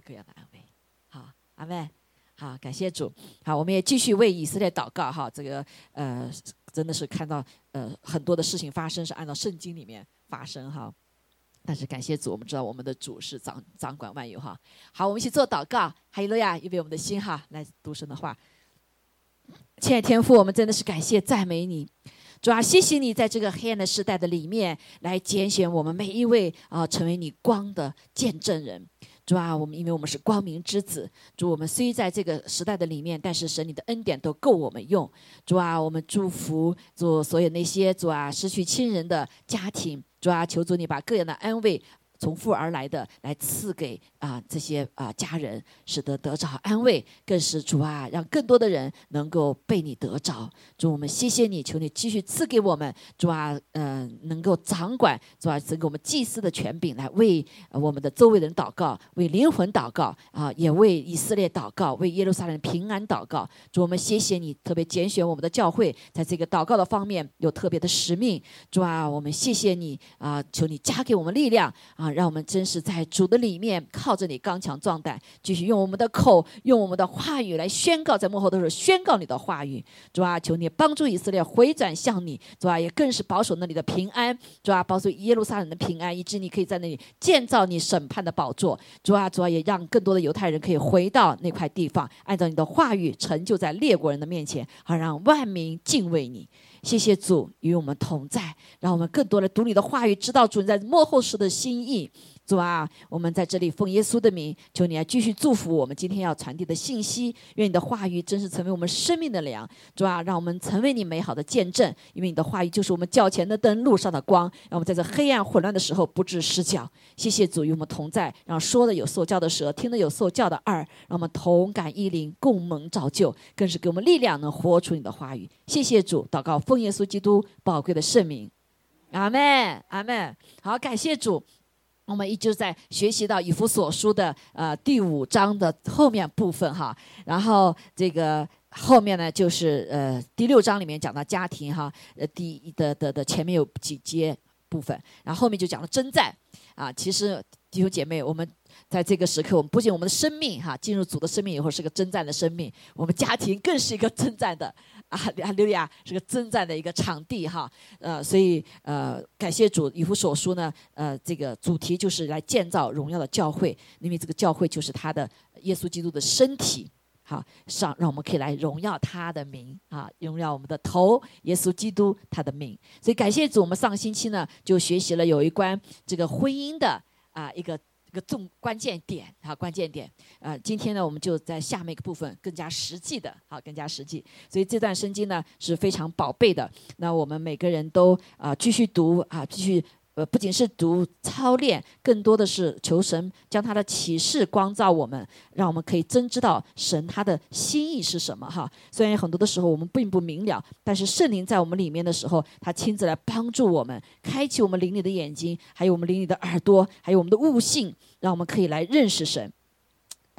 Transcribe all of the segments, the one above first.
各样的安慰。好，阿妹，好，感谢主。好，我们也继续为以色列祷告。哈，这个呃，真的是看到呃很多的事情发生是按照圣经里面发生哈。但是感谢主，我们知道我们的主是掌掌管万有哈。好，我们一起做祷告。哈利路亚，预备我们的心哈，来读神的话。亲爱的天父，我们真的是感谢赞美你，主啊，谢谢你在这个黑暗的时代的里面来拣选我们每一位啊，成为你光的见证人。主啊，我们因为我们是光明之子，主我们虽在这个时代的里面，但是神你的恩典都够我们用。主啊，我们祝福主所有那些主啊失去亲人的家庭。主啊，求主你把各样的安慰。从父而来的，来赐给啊这些啊家人，使得得着安慰，更是主啊，让更多的人能够被你得着。主，我们谢谢你，求你继续赐给我们，主啊，嗯，能够掌管，主啊，赐给我们祭司的权柄，来为我们的周围人祷告，为灵魂祷告啊，也为以色列祷告，为耶路撒冷平安祷告。主，我们谢谢你，特别拣选我们的教会，在这个祷告的方面有特别的使命。主啊，我们谢谢你啊，求你加给我们力量啊。啊，让我们真实在主的里面，靠着你刚强壮胆，继续用我们的口，用我们的话语来宣告，在幕后都是宣告你的话语。主啊，求你帮助以色列回转向你。主啊，也更是保守那里的平安。主啊，保守耶路撒冷的平安，以致你可以在那里建造你审判的宝座。主啊，主啊，也让更多的犹太人可以回到那块地方，按照你的话语成就在列国人的面前，好让万民敬畏你。谢谢主与我们同在，让我们更多的读你的话语，知道主在幕后时的心意。主啊，我们在这里奉耶稣的名，求你来继续祝福我们今天要传递的信息。愿你的话语真是成为我们生命的粮。主啊，让我们成为你美好的见证，因为你的话语就是我们脚前的灯，路上的光，让我们在这黑暗混乱的时候不致失脚。谢谢主与我们同在，让说的有受教的舌，听的有受教的耳，让我们同感一灵，共蒙照就，更是给我们力量，能活出你的话语。谢谢主，祷告奉耶稣基督宝贵的圣名，阿门，阿门。好，感谢主。我们一直在学习到以弗所书的呃第五章的后面部分哈，然后这个后面呢就是呃第六章里面讲到家庭哈，呃第的的的前面有几节部分，然后后面就讲了征战啊，其实弟兄姐妹我们。在这个时刻，我们不仅我们的生命哈进入主的生命以后是个征战的生命，我们家庭更是一个征战的啊，哈利路亚是个征战的一个场地哈。呃，所以呃，感谢主，以弗所书呢，呃，这个主题就是来建造荣耀的教会，因为这个教会就是他的耶稣基督的身体，好，上让我们可以来荣耀他的名啊，荣耀我们的头耶稣基督他的名。所以感谢主，我们上个星期呢就学习了有一关这个婚姻的啊一个。一个重关键点啊，关键点呃，今天呢，我们就在下面一个部分更加实际的，好，更加实际。所以这段圣经呢是非常宝贝的。那我们每个人都啊继续读啊，继续。呃，不仅是读操练，更多的是求神将他的启示光照我们，让我们可以真知道神他的心意是什么哈。虽然很多的时候我们并不明了，但是圣灵在我们里面的时候，他亲自来帮助我们，开启我们灵里的眼睛，还有我们灵里的耳朵，还有我们的悟性，让我们可以来认识神，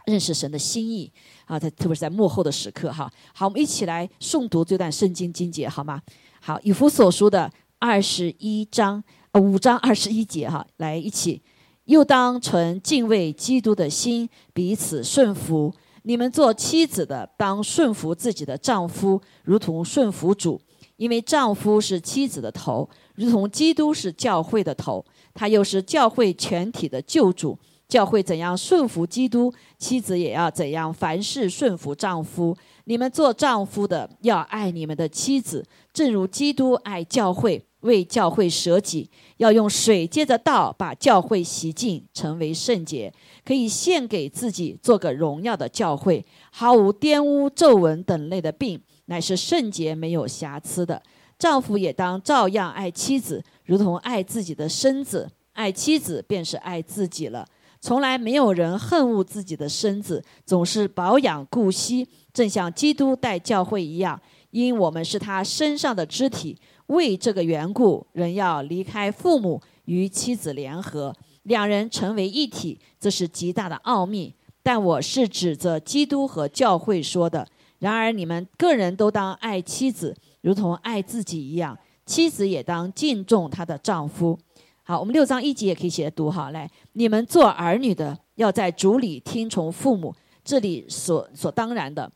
认识神的心意啊。在特别是在幕后的时刻哈。好，我们一起来诵读这段圣经经节好吗？好，以弗所书的二十一章。五章二十一节，哈，来一起，又当存敬畏基督的心，彼此顺服。你们做妻子的，当顺服自己的丈夫，如同顺服主，因为丈夫是妻子的头，如同基督是教会的头，他又是教会全体的救主。教会怎样顺服基督，妻子也要怎样凡事顺服丈夫。你们做丈夫的，要爱你们的妻子，正如基督爱教会。为教会舍己，要用水接着道把教会洗净，成为圣洁，可以献给自己，做个荣耀的教会，毫无玷污、皱纹等类的病，乃是圣洁、没有瑕疵的。丈夫也当照样爱妻子，如同爱自己的身子；爱妻子便是爱自己了。从来没有人恨恶自己的身子，总是保养顾惜，正像基督待教会一样，因我们是他身上的肢体。为这个缘故，人要离开父母，与妻子联合，两人成为一体，这是极大的奥秘。但我是指着基督和教会说的。然而你们个人都当爱妻子，如同爱自己一样；妻子也当敬重她的丈夫。好，我们六章一节也可以写读好。来，你们做儿女的，要在主里听从父母，这里所所当然的，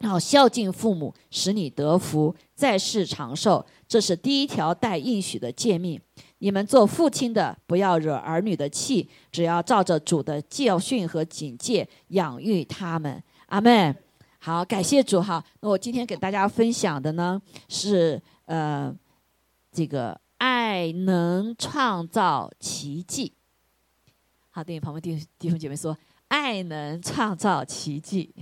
然后孝敬父母，使你得福，在世长寿，这是第一条带应许的诫命。你们做父亲的，不要惹儿女的气，只要照着主的教训和警戒养育他们。阿门。好，感谢主哈。那我今天给大家分享的呢是呃，这个爱能创造奇迹。好，对旁边弟弟兄姐妹说，爱能创造奇迹。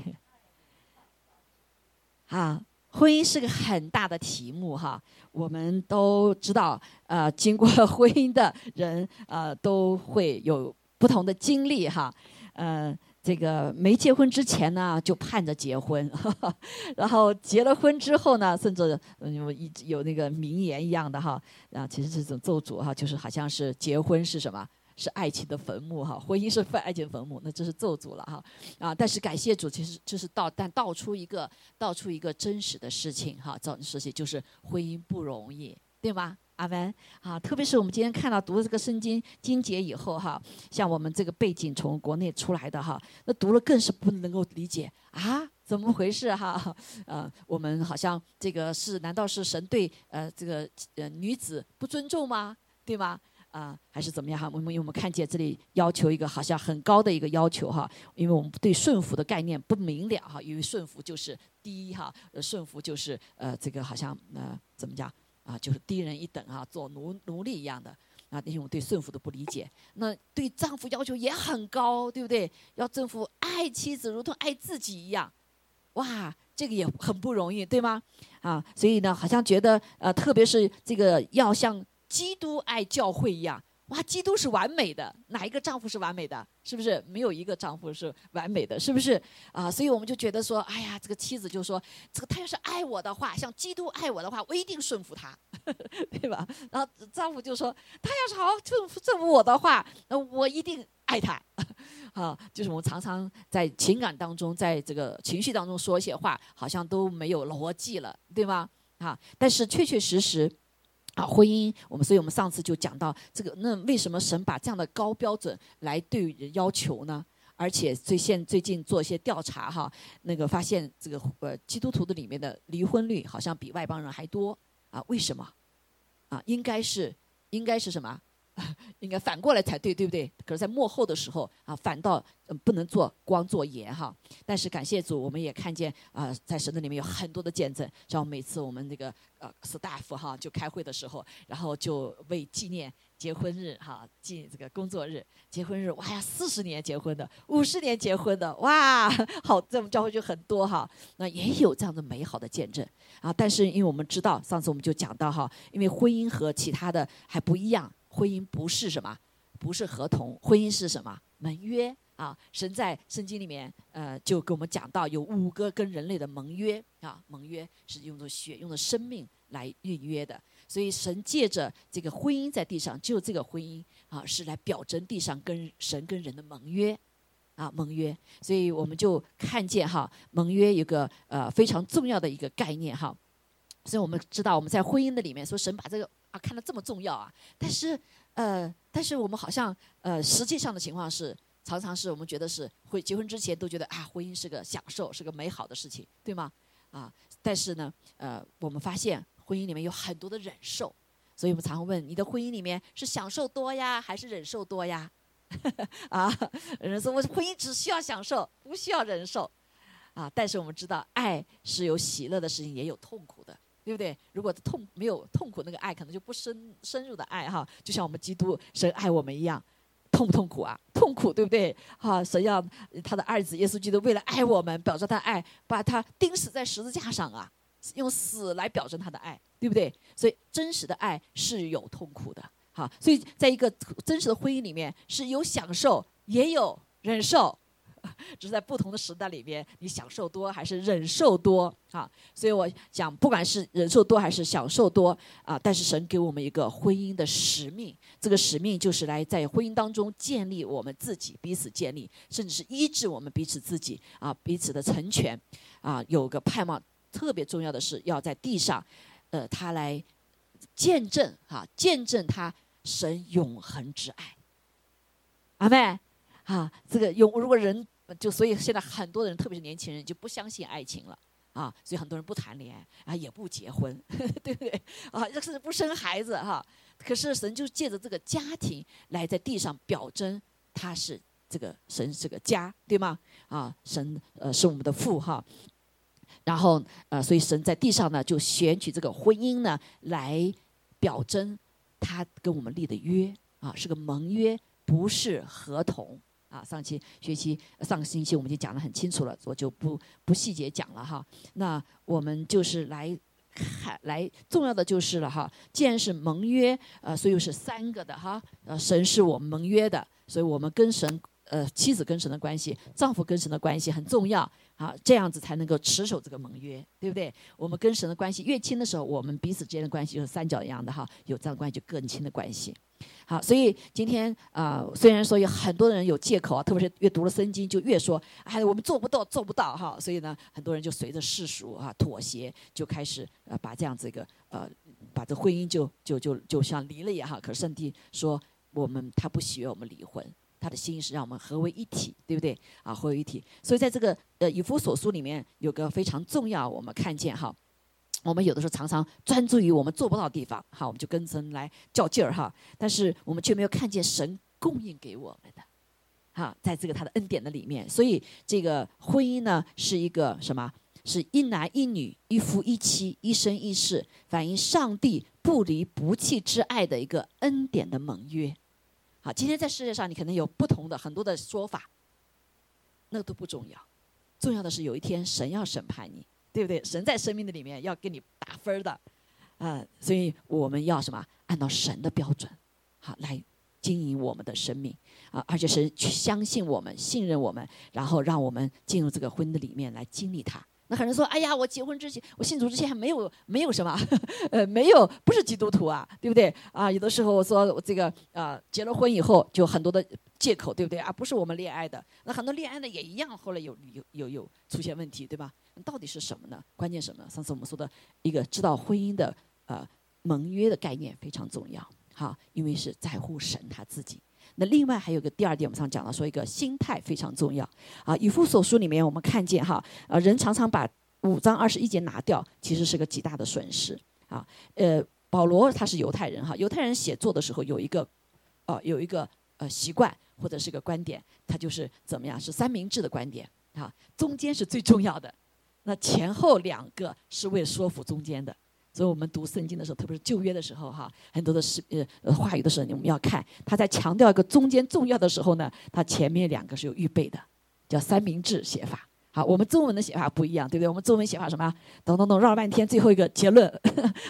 好，婚姻是个很大的题目哈。我们都知道，呃，经过婚姻的人，呃，都会有不同的经历哈。呃，这个没结婚之前呢，就盼着结婚，然后结了婚之后呢，甚至有一有那个名言一样的哈，啊，其实这种咒诅哈，就是好像是结婚是什么？是爱情的坟墓哈，婚姻是爱情坟墓，那这是咒诅了哈啊！但是感谢主，其实就是道，但道出一个道出一个真实的事情哈，真实事情就是婚姻不容易，对吗？阿文啊！特别是我们今天看到读了这个圣经经节以后哈，像我们这个背景从国内出来的哈，那读了更是不能够理解啊，怎么回事哈？呃，我们好像这个是难道是神对呃这个呃女子不尊重吗？对吗？啊，还是怎么样哈？我们因为我们看见这里要求一个好像很高的一个要求哈，因为我们对顺服的概念不明了哈，因为顺服就是第一哈，顺服就是呃这个好像呃怎么讲啊，就是低人一等啊，做奴奴隶一样的啊，因为我对顺服的不理解。那对丈夫要求也很高，对不对？要丈夫爱妻子如同爱自己一样，哇，这个也很不容易，对吗？啊，所以呢，好像觉得呃，特别是这个要像。基督爱教会一样，哇！基督是完美的，哪一个丈夫是完美的？是不是没有一个丈夫是完美的？是不是啊？所以我们就觉得说，哎呀，这个妻子就说，这个他要是爱我的话，像基督爱我的话，我一定顺服他，对吧？然后丈夫就说，他要是好好顺服我的话，那我一定爱他。啊，就是我们常常在情感当中，在这个情绪当中说一些话，好像都没有逻辑了，对吗？啊，但是确确实实。啊，婚姻，我们所以我们上次就讲到这个，那为什么神把这样的高标准来对人要求呢？而且最现最近做一些调查哈，那个发现这个呃基督徒的里面的离婚率好像比外邦人还多啊？为什么？啊，应该是应该是什么？应该反过来才对，对不对？可是，在幕后的时候啊，反倒不能做光做盐哈。但是感谢主，我们也看见啊，在神的里面有很多的见证。像每次我们这个呃 staff 哈，就开会的时候，然后就为纪念结婚日哈，纪这个工作日结婚日，哇呀，四十年结婚的，五十年结婚的，哇，好，这么教会就很多哈。那也有这样的美好的见证啊。但是因为我们知道，上次我们就讲到哈，因为婚姻和其他的还不一样。婚姻不是什么，不是合同，婚姻是什么？盟约啊！神在圣经里面，呃，就给我们讲到有五个跟人类的盟约啊，盟约是用的血，用的生命来运约的。所以神借着这个婚姻在地上，就这个婚姻啊，是来表征地上跟神跟人的盟约啊，盟约。所以我们就看见哈，盟约有个呃非常重要的一个概念哈。所以我们知道我们在婚姻的里面说，神把这个。啊，看得这么重要啊！但是，呃，但是我们好像，呃，实际上的情况是，常常是我们觉得是会结婚之前都觉得啊，婚姻是个享受，是个美好的事情，对吗？啊，但是呢，呃，我们发现婚姻里面有很多的忍受，所以我们常问你的婚姻里面是享受多呀，还是忍受多呀？啊，人说我婚姻只需要享受，不需要忍受，啊，但是我们知道，爱是有喜乐的事情，也有痛苦的。对不对？如果痛没有痛苦，那个爱可能就不深深入的爱哈，就像我们基督神爱我们一样，痛不痛苦啊？痛苦，对不对？哈，神要他的儿子耶稣基督为了爱我们，表示他爱，把他钉死在十字架上啊，用死来表征他的爱，对不对？所以真实的爱是有痛苦的，好，所以在一个真实的婚姻里面是有享受，也有忍受。只是在不同的时代里边，你享受多还是忍受多啊？所以我讲，不管是忍受多还是享受多啊，但是神给我们一个婚姻的使命，这个使命就是来在婚姻当中建立我们自己，彼此建立，甚至是医治我们彼此自己啊，彼此的成全啊。有个盼望，特别重要的是要在地上，呃，他来见证哈，见证他神永恒之爱。阿妹。啊，这个有如果人就所以现在很多人，特别是年轻人就不相信爱情了啊，所以很多人不谈恋爱啊，也不结婚，对不对啊？甚至不生孩子哈。可是神就借着这个家庭来在地上表征他是这个神是个家，对吗？啊，神呃是我们的父哈。然后呃，所以神在地上呢就选取这个婚姻呢来表征他跟我们立的约啊，是个盟约，不是合同。啊，上期学期上个星期我们就讲得很清楚了，我就不不细节讲了哈。那我们就是来看，来重要的就是了哈。既然是盟约，呃，所以是三个的哈。呃，神是我们盟约的，所以我们跟神，呃，妻子跟神的关系，丈夫跟神的关系很重要。好，这样子才能够持守这个盟约，对不对？我们跟神的关系越亲的时候，我们彼此之间的关系就是三角一样的哈，有这样关系就更亲的关系。好，所以今天啊，虽然说有很多人有借口啊，特别是越读了圣经就越说，哎，我们做不到，做不到哈。所以呢，很多人就随着世俗啊妥协，就开始呃把这样子一个呃把这婚姻就就就就像离了一样哈。可是圣帝说，我们他不喜悦我们离婚，他的心是让我们合为一体，对不对？啊，合为一体。所以在这个呃以弗所书里面有个非常重要，我们看见哈。我们有的时候常常专注于我们做不到的地方，好，我们就跟神来较劲儿哈。但是我们却没有看见神供应给我们的，哈，在这个他的恩典的里面。所以这个婚姻呢，是一个什么？是一男一女，一夫一妻，一生一世，反映上帝不离不弃之爱的一个恩典的盟约。好，今天在世界上你可能有不同的很多的说法，那都不重要，重要的是有一天神要审判你。对不对？神在生命的里面要给你打分的，啊，所以我们要什么？按照神的标准，好来经营我们的生命啊！而且是去相信我们、信任我们，然后让我们进入这个婚的里面来经历它。很多人说：“哎呀，我结婚之前，我信主之前还没有没有什么，呃，没有不是基督徒啊，对不对？啊，有的时候我说这个啊，结了婚以后就很多的借口，对不对？啊，不是我们恋爱的，那很多恋爱的也一样，后来有有有有出现问题，对吧？到底是什么呢？关键什么？上次我们说的一个知道婚姻的呃盟约的概念非常重要，好，因为是在乎神他自己。那另外还有个第二点，我们上讲了，说一个心态非常重要啊。以父所书里面我们看见哈，呃，人常常把五章二十一节拿掉，其实是个极大的损失啊。呃，保罗他是犹太人哈，犹太人写作的时候有一个，呃，有一个呃习惯或者是个观点，他就是怎么样是三明治的观点啊，中间是最重要的，那前后两个是为了说服中间的。所以我们读圣经的时候，特别是旧约的时候，哈，很多的诗呃话语的时候，我们要看他在强调一个中间重要的时候呢，他前面两个是有预备的，叫三明治写法。好，我们中文的写法不一样，对不对？我们中文写法什么？咚咚咚绕了半天，最后一个结论。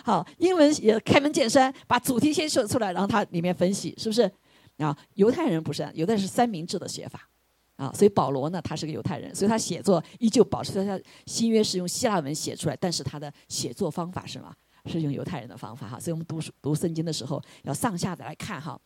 好，英文也开门见山，把主题先说出来，然后它里面分析，是不是？啊，犹太人不是，犹太人是三明治的写法。啊，所以保罗呢，他是个犹太人，所以他写作依旧保持他新约是用希腊文写出来，但是他的写作方法是什么？是用犹太人的方法哈。所以我们读读圣经的时候要上下的来看哈。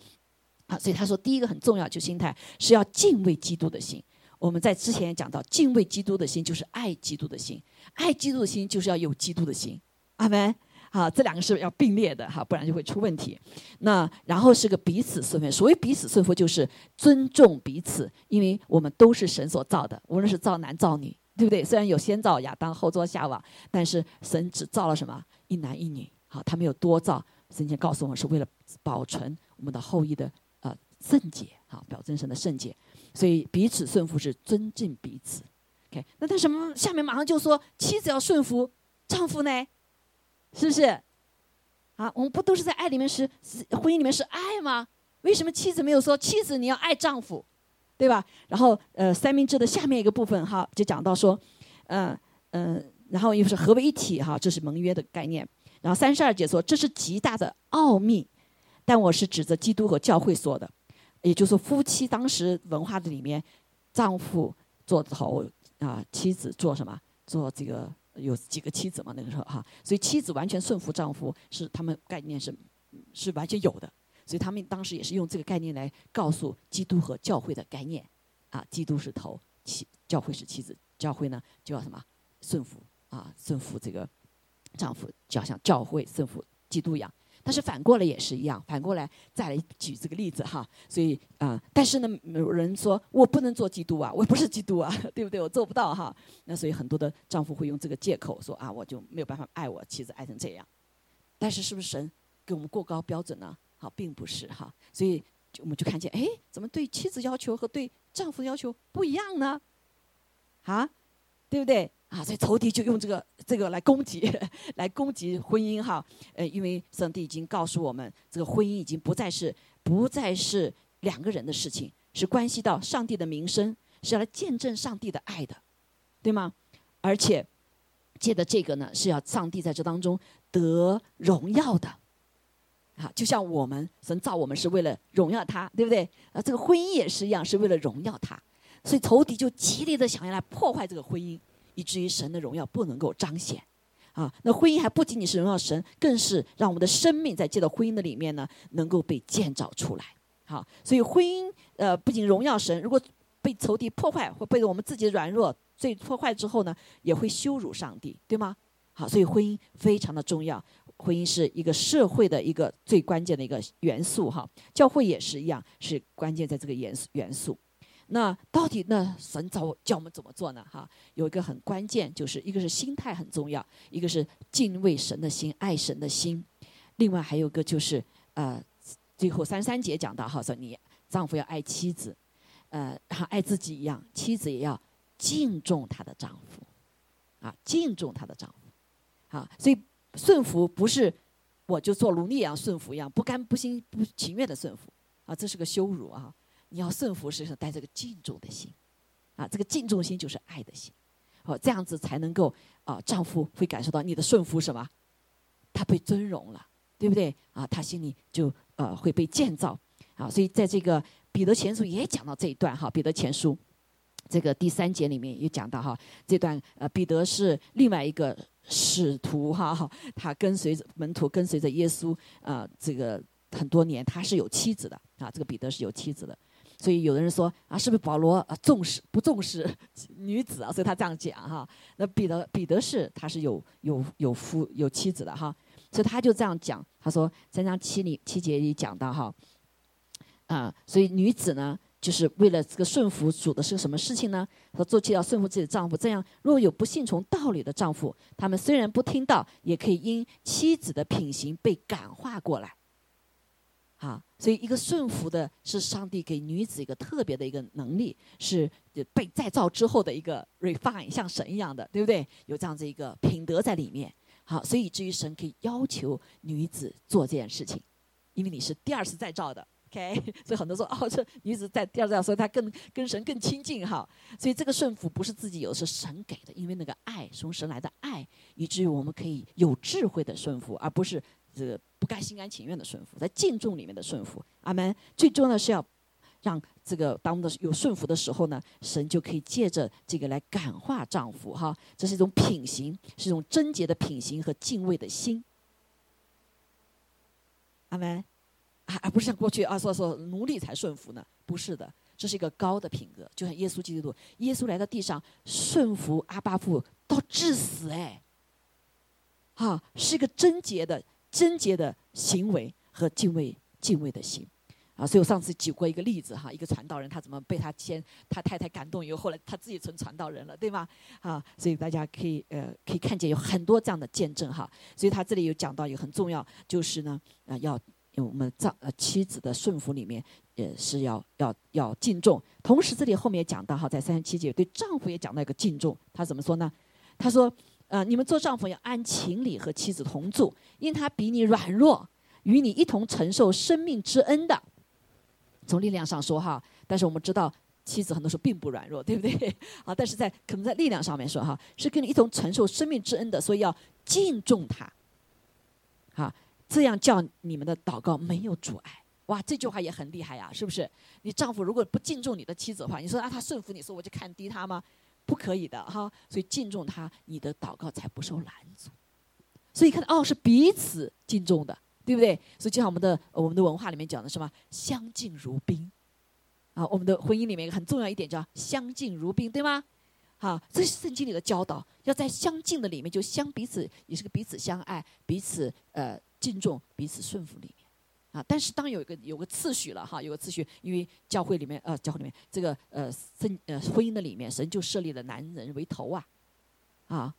啊，所以他说第一个很重要就心态是要敬畏基督的心。我们在之前也讲到，敬畏基督的心就是爱基督的心，爱基督的心就是要有基督的心。阿门。好，这两个是要并列的哈，不然就会出问题。那然后是个彼此顺服，所谓彼此顺服就是尊重彼此，因为我们都是神所造的，无论是造男造女，对不对？虽然有先造亚当，后造夏娃，但是神只造了什么一男一女，好，他没有多造。神前告诉我们是为了保存我们的后裔的呃圣洁，好，表征神的圣洁。所以彼此顺服是尊敬彼此。OK，那但是下面马上就说妻子要顺服丈夫呢？是不是？啊，我们不都是在爱里面是是婚姻里面是爱吗？为什么妻子没有说妻子你要爱丈夫，对吧？然后呃，三明治的下面一个部分哈，就讲到说，嗯嗯，然后又是合为一体哈，这是盟约的概念。然后三十二节说这是极大的奥秘，但我是指着基督和教会说的，也就是夫妻当时文化的里面，丈夫做头啊，妻子做什么？做这个。有几个妻子嘛？那个时候哈，所以妻子完全顺服丈夫是他们概念是是完全有的，所以他们当时也是用这个概念来告诉基督和教会的概念啊，基督是头，妻教会是妻子，教会呢就要什么顺服啊，顺服这个丈夫，就要像教会顺服基督一样。但是反过来也是一样，反过来再来举这个例子哈。所以啊，但是呢，有人说我不能做基督啊，我不是基督啊，对不对？我做不到哈。那所以很多的丈夫会用这个借口说啊，我就没有办法爱我妻子爱成这样。但是是不是神给我们过高标准呢？好，并不是哈。所以我们就看见，哎，怎么对妻子要求和对丈夫要求不一样呢？啊，对不对？啊，所以仇敌就用这个这个来攻击，来攻击婚姻哈。呃，因为上帝已经告诉我们，这个婚姻已经不再是不再是两个人的事情，是关系到上帝的名声，是要来见证上帝的爱的，对吗？而且借的这个呢，是要上帝在这当中得荣耀的。啊，就像我们神造我们是为了荣耀他，对不对？啊，这个婚姻也是一样，是为了荣耀他。所以仇敌就极力的想要来破坏这个婚姻。以至于神的荣耀不能够彰显，啊，那婚姻还不仅仅是荣耀神，更是让我们的生命在借到婚姻的里面呢，能够被建造出来。好，所以婚姻呃不仅荣耀神，如果被仇敌破坏，或被我们自己的软弱最破坏之后呢，也会羞辱上帝，对吗？好，所以婚姻非常的重要，婚姻是一个社会的一个最关键的一个元素哈，教会也是一样，是关键在这个元素元素。那到底那神教教我们怎么做呢？哈，有一个很关键，就是一个是心态很重要，一个是敬畏神的心、爱神的心，另外还有个就是呃，最后三三节讲到哈，说你丈夫要爱妻子，呃，爱自己一样，妻子也要敬重她的丈夫，啊，敬重她的丈夫，啊，所以顺服不是我就做奴隶一样顺服一样，不甘不心不情愿的顺服，啊，这是个羞辱啊。你要顺服，实际上带着个敬重的心，啊，这个敬重心就是爱的心，哦，这样子才能够啊，丈夫会感受到你的顺服什么？他被尊荣了，对不对？啊，他心里就呃会被建造，啊，所以在这个彼得前书也讲到这一段哈，彼得前书这个第三节里面也讲到哈，这段呃彼得是另外一个使徒哈，他跟随着门徒跟随着耶稣啊，这个很多年他是有妻子的啊，这个彼得是有妻子的。所以有的人说啊，是不是保罗啊重视不重视女子啊？所以他这样讲哈。那彼得彼得是他是有有有夫有妻子的哈，所以他就这样讲。他说三章七里七节里讲到哈，啊，所以女子呢，就是为了这个顺服主的是什么事情呢？说做妻要顺服自己的丈夫，这样若有不信从道理的丈夫，他们虽然不听到，也可以因妻子的品行被感化过来。啊，所以一个顺服的是上帝给女子一个特别的一个能力，是被再造之后的一个 refine，像神一样的，对不对？有这样子一个品德在里面。好，所以以至于神可以要求女子做这件事情，因为你是第二次再造的，OK？所以很多说哦，这女子在第二次造，所以她更跟神更亲近哈。所以这个顺服不是自己有，是神给的，因为那个爱从神来的爱，以至于我们可以有智慧的顺服，而不是。这个不甘心甘情愿的顺服，在敬重里面的顺服，阿门。最重要的是要让这个当的有顺服的时候呢，神就可以借着这个来感化丈夫哈。这是一种品行，是一种贞洁的品行和敬畏的心，阿门。啊，而不是像过去啊说说奴隶才顺服呢，不是的，这是一个高的品格，就像耶稣基督，耶稣来到地上顺服阿巴父到致死，哎，哈，是一个贞洁的。贞洁的行为和敬畏敬畏的心，啊，所以我上次举过一个例子哈，一个传道人他怎么被他先他太太感动以后，后来他自己成传道人了，对吗？啊，所以大家可以呃可以看见有很多这样的见证哈，所以他这里有讲到一个很重要，就是呢啊要我们丈呃妻子的顺服里面也是要要要敬重，同时这里后面也讲到哈，在三十七节对丈夫也讲到一个敬重，他怎么说呢？他说。呃，你们做丈夫要按情理和妻子同住，因他比你软弱，与你一同承受生命之恩的。从力量上说哈，但是我们知道妻子很多时候并不软弱，对不对？啊，但是在可能在力量上面说哈，是跟你一同承受生命之恩的，所以要敬重他。啊，这样叫你们的祷告没有阻碍。哇，这句话也很厉害呀，是不是？你丈夫如果不敬重你的妻子的话，你说啊，他顺服你说我就看低他吗？不可以的哈，所以敬重他，你的祷告才不受拦阻。所以看到哦，是彼此敬重的，对不对？所以就像我们的我们的文化里面讲的什么“相敬如宾”，啊，我们的婚姻里面很重要一点叫“相敬如宾”，对吗？好，这是圣经里的教导，要在相敬的里面就相彼此也是个彼此相爱，彼此呃敬重彼此顺服你。但是当有一个有个次序了哈，有个次序，因为教会里面呃，教会里面这个呃，生呃婚姻的里面，神就设立了男人为头啊，啊，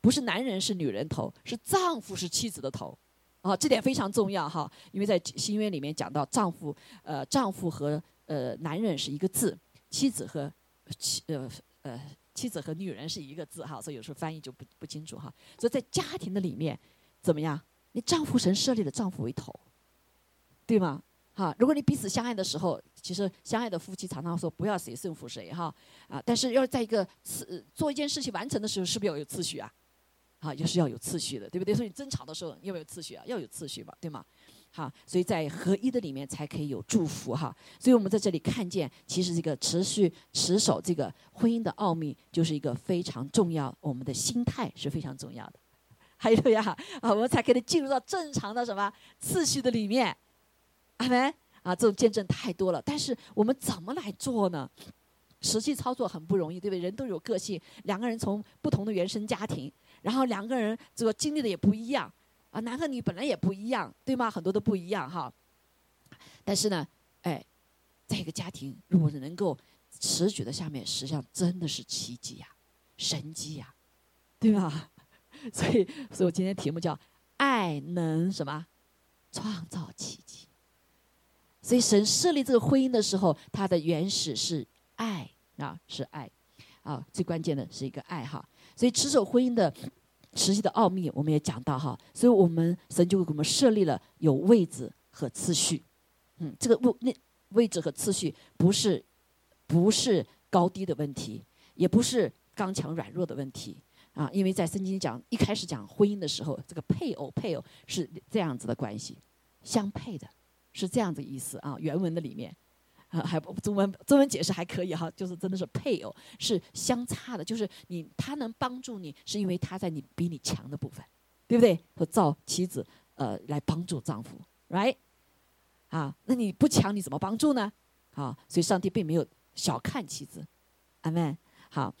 不是男人是女人头，是丈夫是妻子的头，啊，这点非常重要哈，因为在新约里面讲到丈夫呃，丈夫和呃男人是一个字，妻子和妻呃呃妻子和女人是一个字哈，所以有时候翻译就不不清楚哈，所以在家庭的里面怎么样？你丈夫神设立了丈夫为头，对吗？哈，如果你彼此相爱的时候，其实相爱的夫妻常常说不要谁胜负谁哈啊，但是要在一个次做一件事情完成的时候，是不是要有次序啊？啊，也是要有次序的，对不对？所以争吵的时候要不要有次序啊？要有次序吧，对吗？哈，所以在合一的里面才可以有祝福哈。所以我们在这里看见，其实这个持续持守这个婚姻的奥秘，就是一个非常重要，我们的心态是非常重要的。还有呀，啊，我们才可以进入到正常的什么次序的里面，阿门啊！这种见证太多了，但是我们怎么来做呢？实际操作很不容易，对不对？人都有个性，两个人从不同的原生家庭，然后两个人这个经历的也不一样，啊，男和女本来也不一样，对吗？很多都不一样哈。但是呢，哎，在一个家庭，如果能够持续的下面，实际上真的是奇迹呀，神迹呀，对吧？所以，所以我今天题目叫“爱能什么创造奇迹”。所以，神设立这个婚姻的时候，它的原始是爱啊，是爱啊，最关键的是一个爱哈。所以，持守婚姻的实际的奥秘，我们也讲到哈。所以我们神就给我们设立了有位置和次序。嗯，这个位那位置和次序不是不是高低的问题，也不是刚强软弱的问题。啊，因为在圣经讲一开始讲婚姻的时候，这个配偶配偶是这样子的关系，相配的，是这样子意思啊。原文的里面，啊，还不中文中文解释还可以哈，就是真的是配偶是相差的，就是你他能帮助你，是因为他在你比你强的部分，对不对？和造妻子呃来帮助丈夫，right？啊，那你不强你怎么帮助呢？啊，所以上帝并没有小看妻子，阿门。好。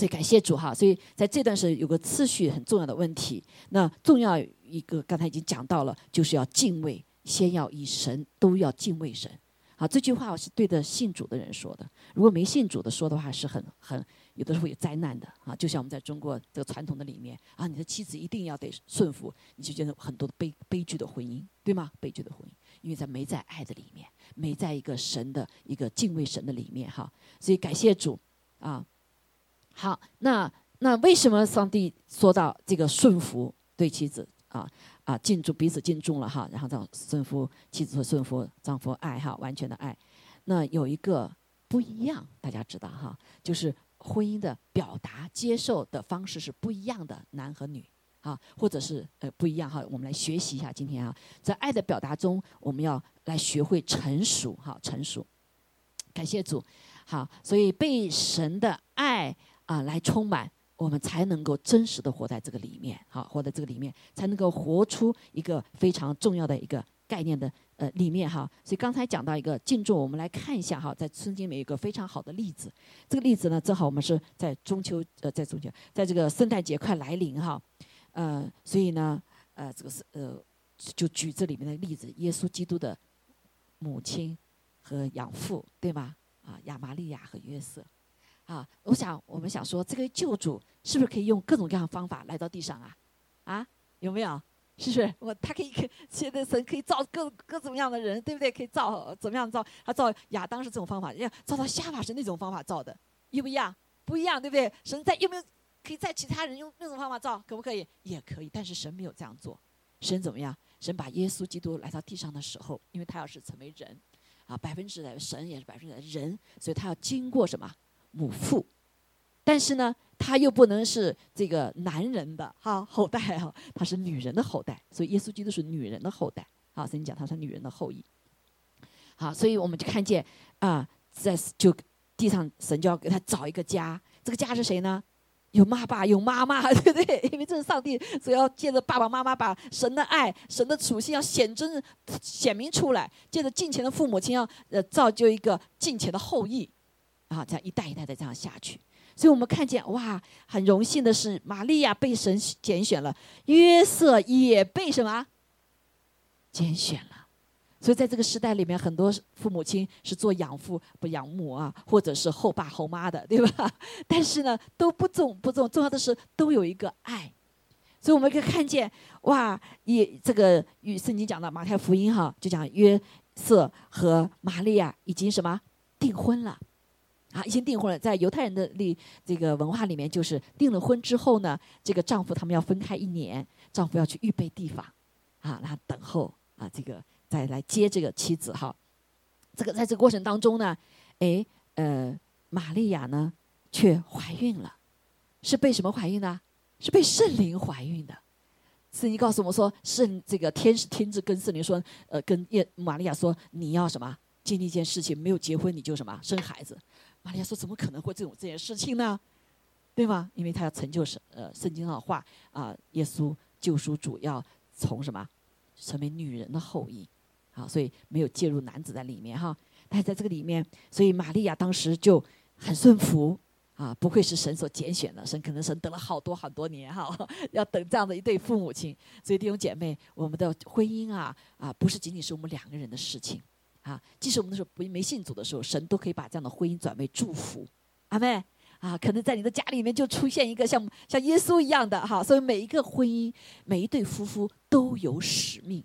所以感谢主哈，所以在这段时有个次序很重要的问题。那重要一个刚才已经讲到了，就是要敬畏，先要以神都要敬畏神。好，这句话我是对着信主的人说的。如果没信主的说的话，是很很有的时候有灾难的啊。就像我们在中国这个传统的里面啊，你的妻子一定要得顺服，你就觉得很多悲悲剧的婚姻，对吗？悲剧的婚姻，因为在没在爱的里面，没在一个神的一个敬畏神的里面哈。所以感谢主啊。好，那那为什么上帝说到这个顺服对妻子啊啊敬重彼此敬重了哈，然后让顺服妻子和顺服丈夫爱哈完全的爱，那有一个不一样，大家知道哈，就是婚姻的表达接受的方式是不一样的，男和女啊，或者是呃不一样哈，我们来学习一下今天啊，在爱的表达中，我们要来学会成熟哈，成熟，感谢主，好，所以被神的爱。啊，来充满我们，才能够真实的活在这个里面，好，活在这个里面，才能够活出一个非常重要的一个概念的呃里面哈。所以刚才讲到一个敬重，我们来看一下哈，在圣经里面有一个非常好的例子。这个例子呢，正好我们是在中秋呃，在中秋，在这个圣诞节快来临哈，呃，所以呢，呃，这个是呃，就举这里面的例子，耶稣基督的母亲和养父，对吗？啊，亚玛利亚和约瑟。啊，我想我们想说，这个救主是不是可以用各种各样的方法来到地上啊？啊，有没有？是不是？我他可以，现在神可以造各各种各样的人，对不对？可以造怎么样造？他造亚当是这种方法，要造到夏娃是那种方法造的，一不一样？不一样，对不对？神在有没有可以在其他人用那种方法造？可不可以？也可以，但是神没有这样做。神怎么样？神把耶稣基督来到地上的时候，因为他要是成为人，啊，百分之的神也是百分之的人，所以他要经过什么？母父，但是呢，他又不能是这个男人的哈后代哈，他是女人的后代，所以耶稣基督是女人的后代。好，所以你讲他是女人的后裔。好，所以我们就看见啊，在就地上神就要给他找一个家，这个家是谁呢？有妈爸，有妈妈，对不对？因为这是上帝，所以要借着爸爸妈妈把神的爱、神的属性要显真、显明出来，借着近前的父母亲要呃造就一个近前的后裔。啊，这样一代一代的这样下去。所以我们看见哇，很荣幸的是，玛利亚被神拣选了，约瑟也被什么拣选了。所以在这个时代里面，很多父母亲是做养父不养母啊，或者是后爸后妈的，对吧？但是呢，都不重不重，重要的是都有一个爱。所以我们可以看见，哇，也这个与圣经讲的马太福音哈，就讲约瑟和玛利亚已经什么订婚了，啊，已经订婚了。在犹太人的历这个文化里面，就是订了婚之后呢，这个丈夫他们要分开一年，丈夫要去预备地方，啊，然后等候啊这个。再来接这个妻子哈，这个在这个过程当中呢，哎，呃，玛利亚呢却怀孕了，是被什么怀孕呢？是被圣灵怀孕的。圣经告诉我们说，圣这个天使天子跟圣灵说，呃，跟耶玛利亚说，你要什么？经历一件事情，没有结婚你就什么生孩子。玛利亚说，怎么可能会这种这件事情呢？对吗？因为他要成就圣呃圣经上的话啊，耶稣救赎主要从什么成为女人的后裔。好，所以没有介入男子在里面哈，但是在这个里面，所以玛利亚当时就很顺服啊，不愧是神所拣选的，神可能神等了好多好多年哈，要等这样的一对父母亲。所以弟兄姐妹，我们的婚姻啊啊，不是仅仅是我们两个人的事情啊，即使我们那时候不没信主的时候，神都可以把这样的婚姻转为祝福。阿妹啊，可能在你的家里面就出现一个像像耶稣一样的哈，所以每一个婚姻，每一对夫妇都有使命。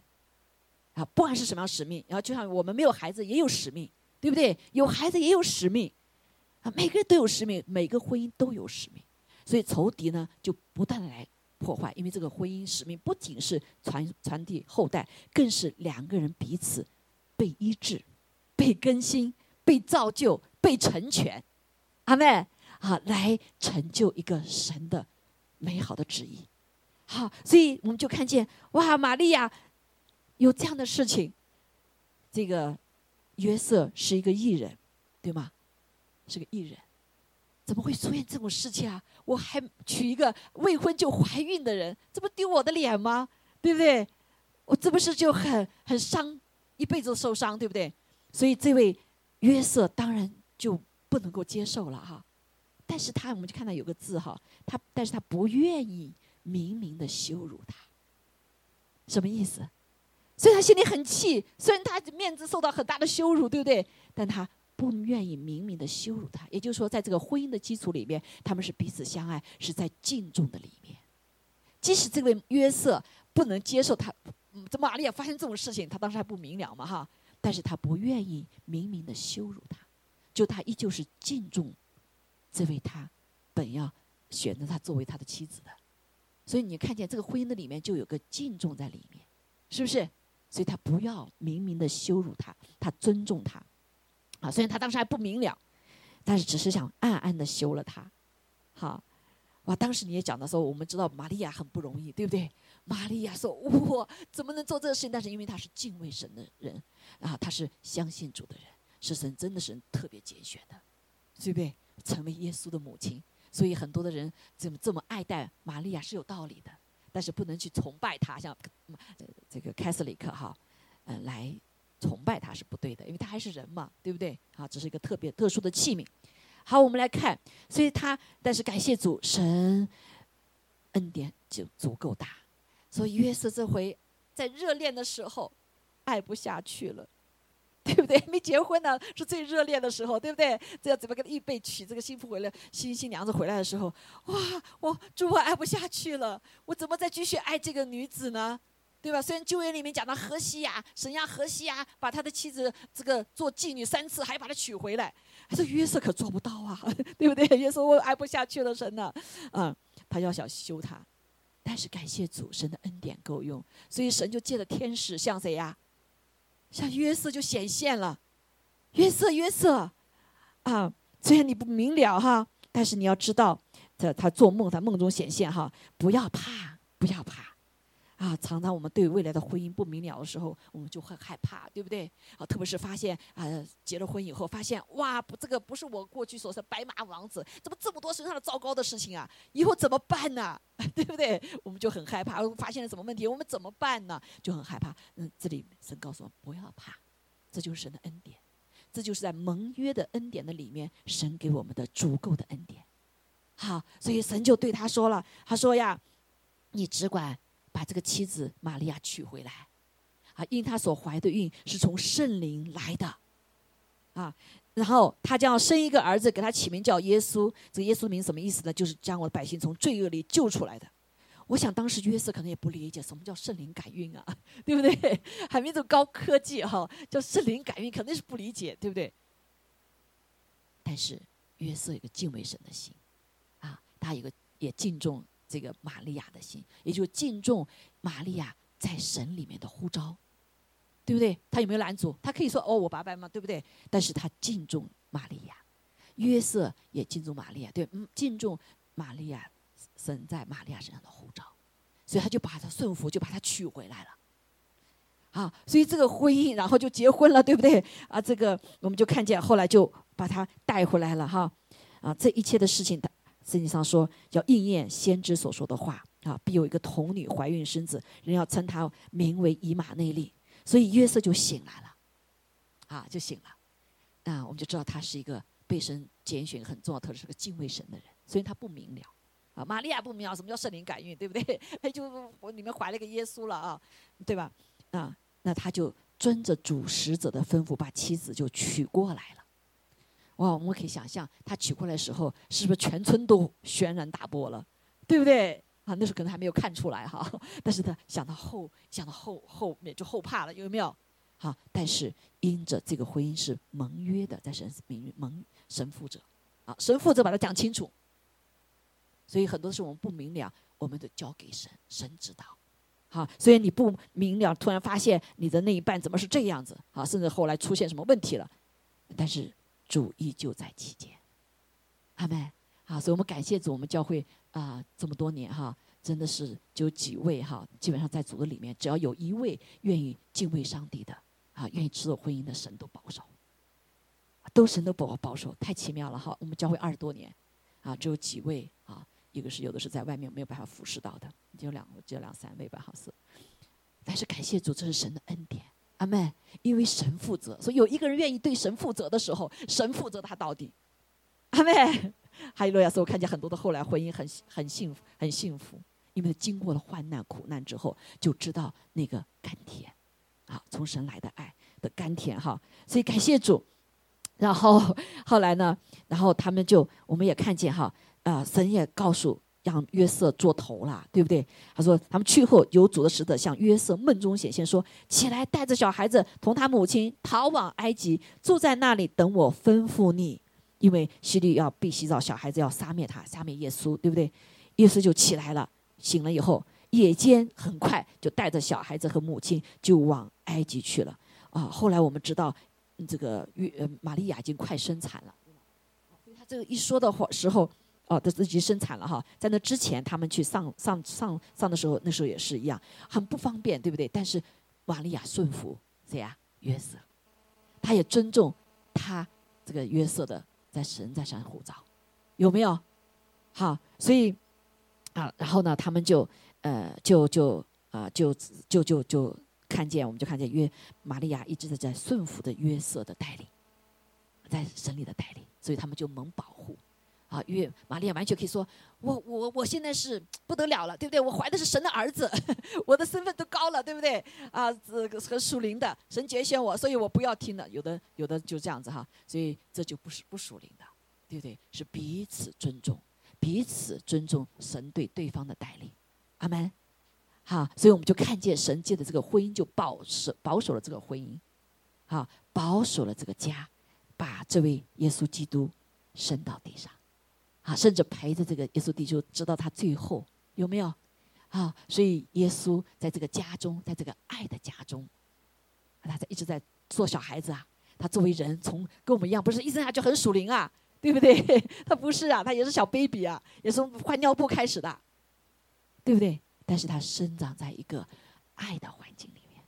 啊，不管是什么样使命，然后就像我们没有孩子也有使命，对不对？有孩子也有使命，啊，每个人都有使命，每个婚姻都有使命，所以仇敌呢就不断的来破坏，因为这个婚姻使命不仅是传传递后代，更是两个人彼此被医治、被更新、被造就、被成全，阿妹啊，来成就一个神的美好的旨意。好，所以我们就看见哇，玛利亚。有这样的事情，这个约瑟是一个艺人，对吗？是个艺人，怎么会出现这种事情啊？我还娶一个未婚就怀孕的人，这不丢我的脸吗？对不对？我这不是就很很伤，一辈子受伤，对不对？所以这位约瑟当然就不能够接受了哈。但是他我们就看到有个字哈，他但是他不愿意明明的羞辱他，什么意思？所以他心里很气，虽然他面子受到很大的羞辱，对不对？但他不愿意明明的羞辱他。也就是说，在这个婚姻的基础里面，他们是彼此相爱，是在敬重的里面。即使这位约瑟不能接受他，这玛利亚发生这种事情，他当时还不明了嘛哈？但是他不愿意明明的羞辱他，就他依旧是敬重这位他本要选择他作为他的妻子的。所以你看见这个婚姻的里面就有个敬重在里面，是不是？所以他不要明明的羞辱他，他尊重他，啊，虽然他当时还不明了，但是只是想暗暗的羞了他，好，哇，当时你也讲的时候，我们知道玛利亚很不容易，对不对？玛利亚说：“我怎么能做这个事情？”但是因为他是敬畏神的人，啊，他是相信主的人，是神真的是特别拣选的，对不对？成为耶稣的母亲，所以很多的人怎么这么爱戴玛利亚是有道理的。但是不能去崇拜他，像这个凯瑟里克哈，嗯，来崇拜他是不对的，因为他还是人嘛，对不对？啊，只是一个特别特殊的器皿。好，我们来看，所以他，但是感谢主，神恩典就足够大，所以约瑟这回在热恋的时候爱不下去了。对不对？没结婚呢，是最热恋的时候，对不对？这要怎么给他预备娶这个新妇回来？新新娘子回来的时候，哇，我主我爱不下去了，我怎么再继续爱这个女子呢？对吧？虽然旧约里面讲到荷西呀，神呀荷西呀，把他的妻子这个做妓女三次，还把她娶回来，这约瑟可做不到啊，对不对？约瑟我爱不下去了，神呢？嗯，他要想休他，但是感谢主，神的恩典够用，所以神就借着天使向谁呀？像约瑟就显现了，约瑟约瑟，啊，虽然你不明了哈，但是你要知道，这他做梦，他梦中显现哈，不要怕，不要怕。啊，常常我们对未来的婚姻不明了的时候，我们就会害怕，对不对？啊，特别是发现啊，结了婚以后，发现哇，不，这个不是我过去所说的白马王子，怎么这么多身上的糟糕的事情啊？以后怎么办呢？对不对？我们就很害怕，发现了什么问题，我们怎么办呢？就很害怕。嗯，这里神告诉我不要怕，这就是神的恩典。这就是在盟约的恩典的里面，神给我们的足够的恩典。好，所以神就对他说了：“他说呀，你只管把这个妻子玛利亚娶回来，啊，因他所怀的孕是从圣灵来的，啊，然后他将要生一个儿子，给他起名叫耶稣。这个耶稣名什么意思呢？就是将我的百姓从罪恶里救出来的。”我想当时约瑟可能也不理解什么叫圣灵感孕啊，对不对？还没这高科技哈，叫圣灵感孕肯定是不理解，对不对？但是约瑟有个敬畏神的心，啊，他有个也敬重这个玛利亚的心，也就敬重玛利亚在神里面的呼召，对不对？他有没有拦阻？他可以说哦，我拜拜嘛，对不对？但是他敬重玛利亚，约瑟也敬重玛利亚，对，嗯，敬重玛利亚。神在玛利亚身上的护照，所以他就把他顺服，就把他娶回来了。啊，所以这个婚姻，然后就结婚了，对不对？啊，这个我们就看见后来就把他带回来了，哈。啊，这一切的事情，圣经上说要应验先知所说的话啊，必有一个童女怀孕生子，人要称他名为以马内利。所以约瑟就醒来了，啊，就醒了。那我们就知道他是一个被神拣选很重要特质，是个敬畏神的人，所以他不明了。啊，玛利亚不明了什么叫圣灵感孕，对不对？哎，就我里面怀了个耶稣了啊，对吧？啊，那他就遵着主使者的吩咐，把妻子就娶过来了。哇，我们可以想象，他娶过来的时候，是不是全村都轩然大波了，对不对？啊，那时候可能还没有看出来哈，但是他想到后，想到后后面就后怕了，有没有？好，但是因着这个婚姻是盟约的，在神名盟神父者，啊，神父者把它讲清楚。所以很多事我们不明了，我们都交给神，神知道。好，所以你不明了，突然发现你的那一半怎么是这样子？啊，甚至后来出现什么问题了？但是主义就在其间。阿门。好，所以我们感谢主，我们教会啊这么多年哈，真的是就几位哈，基本上在主的里面，只要有一位愿意敬畏上帝的啊，愿意持守婚姻的，神都保守，都神都保保守，太奇妙了哈。我们教会二十多年啊，只有几位啊。一个是有的是在外面没有办法服侍到的，就两就两三位吧，好似。但是感谢主，这是神的恩典，阿妹，因为神负责，所以有一个人愿意对神负责的时候，神负责他到底，阿妹。还有路亚斯，我看见很多的后来婚姻很很幸福，很幸福，因为经过了患难苦难之后，就知道那个甘甜，啊，从神来的爱的甘甜哈。所以感谢主，然后后来呢，然后他们就我们也看见哈。啊，神也告诉让约瑟做头了，对不对？他说他们去后有主的使者向约瑟梦中显现，说起来带着小孩子同他母亲逃往埃及，住在那里等我吩咐你，因为希律要必洗澡，小孩子要杀灭他，杀灭耶稣，对不对？耶稣就起来了，醒了以后，夜间很快就带着小孩子和母亲就往埃及去了。啊，后来我们知道这个约玛利亚已经快生产了，所以他这个一说的话时候。哦，都自己生产了哈，在那之前，他们去上上上上的时候，那时候也是一样，很不方便，对不对？但是玛利亚顺服谁呀？约瑟，他也尊重他这个约瑟的在神在上护照，有没有？好，所以啊，然后呢，他们就呃，就就啊，就就就就看见，我们就看见约玛利亚一直在在顺服的约瑟的带领，在神里的带领，所以他们就蒙保。啊，因为玛利亚完全可以说，我我我现在是不得了了，对不对？我怀的是神的儿子，我的身份都高了，对不对？啊，这个和属灵的神拣选我，所以我不要听了。有的有的就这样子哈，所以这就不是不属灵的，对不对？是彼此尊重，彼此尊重神对对方的带领，阿门。好，所以我们就看见神借的这个婚姻就保守保守了这个婚姻，好，保守了这个家，把这位耶稣基督升到地上。啊，甚至陪着这个耶稣弟兄，直到他最后有没有？啊，所以耶稣在这个家中，在这个爱的家中，他在一直在做小孩子啊。他作为人，从跟我们一样，不是一生下就很属灵啊，对不对？他不是啊，他也是小 baby 啊，也是从换尿布开始的，对不对？但是他生长在一个爱的环境里面。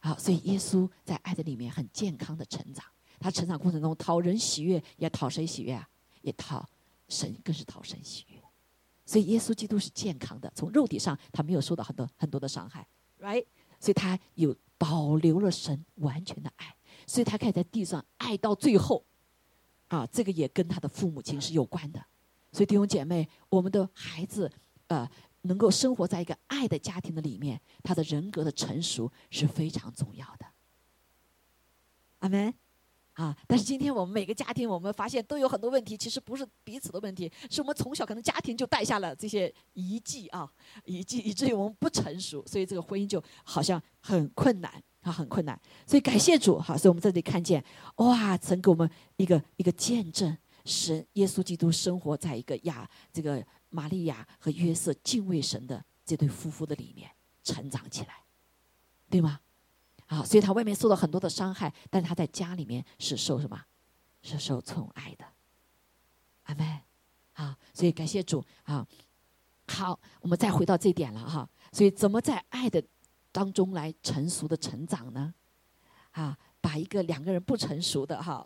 好，所以耶稣在爱的里面很健康的成长。他成长过程中讨人喜悦，也讨谁喜悦啊？也讨。神更是讨神喜悦，所以耶稣基督是健康的，从肉体上他没有受到很多很多的伤害，right？所以他有保留了神完全的爱，所以他可以在地上爱到最后。啊，这个也跟他的父母亲是有关的。所以弟兄姐妹，我们的孩子，呃，能够生活在一个爱的家庭的里面，他的人格的成熟是非常重要的。阿门。啊！但是今天我们每个家庭，我们发现都有很多问题，其实不是彼此的问题，是我们从小可能家庭就带下了这些遗迹啊，遗迹以至于我们不成熟，所以这个婚姻就好像很困难啊，很困难。所以感谢主，好，所以我们在这里看见，哇，曾给我们一个一个见证，神耶稣基督生活在一个亚这个玛利亚和约瑟敬畏神的这对夫妇的里面成长起来，对吗？啊，所以他外面受到很多的伤害，但他在家里面是受什么？是受宠爱的。阿门。啊，所以感谢主啊。好，我们再回到这点了哈。所以怎么在爱的当中来成熟的成长呢？啊，把一个两个人不成熟的哈，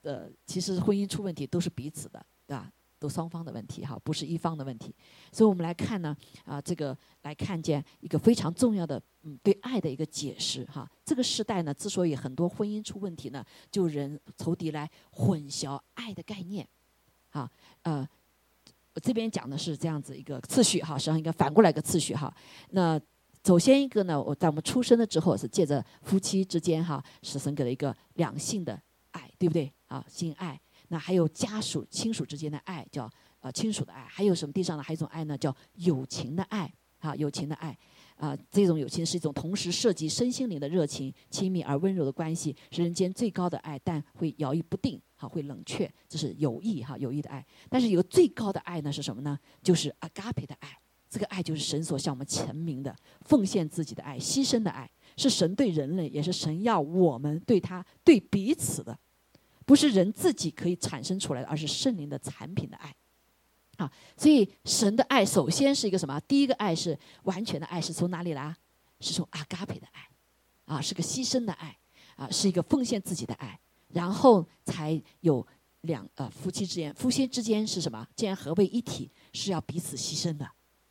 呃，其实婚姻出问题都是彼此的，对吧？都双方的问题哈，不是一方的问题，所以我们来看呢，啊，这个来看见一个非常重要的，嗯，对爱的一个解释哈。这个时代呢，之所以很多婚姻出问题呢，就人仇敌来混淆爱的概念，啊，呃，这边讲的是这样子一个次序哈，实际上应该反过来一个次序哈。那首先一个呢，我在我们出生了之后是借着夫妻之间哈，是神给了一个两性的爱，对不对？啊，性爱。那还有家属、亲属之间的爱，叫呃亲属的爱；还有什么地上的还有一种爱呢？叫友情的爱，啊，友情的爱，啊，这种友情是一种同时涉及身心灵的热情、亲密而温柔的关系，是人间最高的爱，但会摇曳不定，哈，会冷却，这是友谊，哈，友谊的爱。但是有最高的爱呢，是什么呢？就是阿嘎培的爱，这个爱就是神所向我们陈明的，奉献自己的爱、牺牲的爱，是神对人类，也是神要我们对他、对彼此的。不是人自己可以产生出来的，而是圣灵的产品的爱，啊，所以神的爱首先是一个什么？第一个爱是完全的爱，是从哪里来？是从阿嘎培的爱，啊，是个牺牲的爱，啊，是一个奉献自己的爱，然后才有两呃夫妻之间，夫妻之间是什么？既然合为一体，是要彼此牺牲的，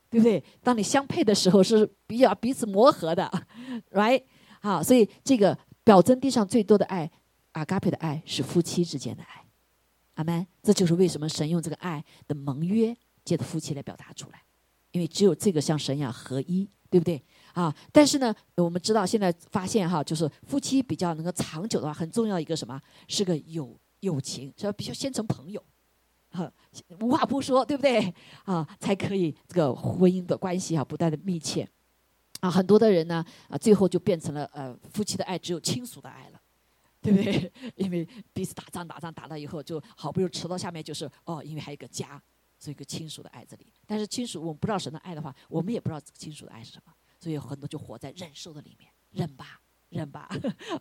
对不对？当你相配的时候，是比较彼此磨合的，right？好，所以这个表征地上最多的爱。阿嘎佩的爱是夫妻之间的爱，阿门。这就是为什么神用这个爱的盟约借着夫妻来表达出来，因为只有这个像神一样合一，对不对？啊，但是呢，我们知道现在发现哈，就是夫妻比较能够长久的话，很重要一个什么？是个友友情，是要必须先成朋友，哈，无话不说，对不对？啊，才可以这个婚姻的关系啊，不断的密切。啊，很多的人呢，啊，最后就变成了呃，夫妻的爱只有亲属的爱了。对不对？因为彼此打仗打仗打了以后，就好不容易吃到下面就是哦，因为还有个家，所以一个亲属的爱这里。但是亲属我们不知道神的爱的话，我们也不知道亲属的爱是什么，所以很多就活在忍受的里面，忍吧，忍吧，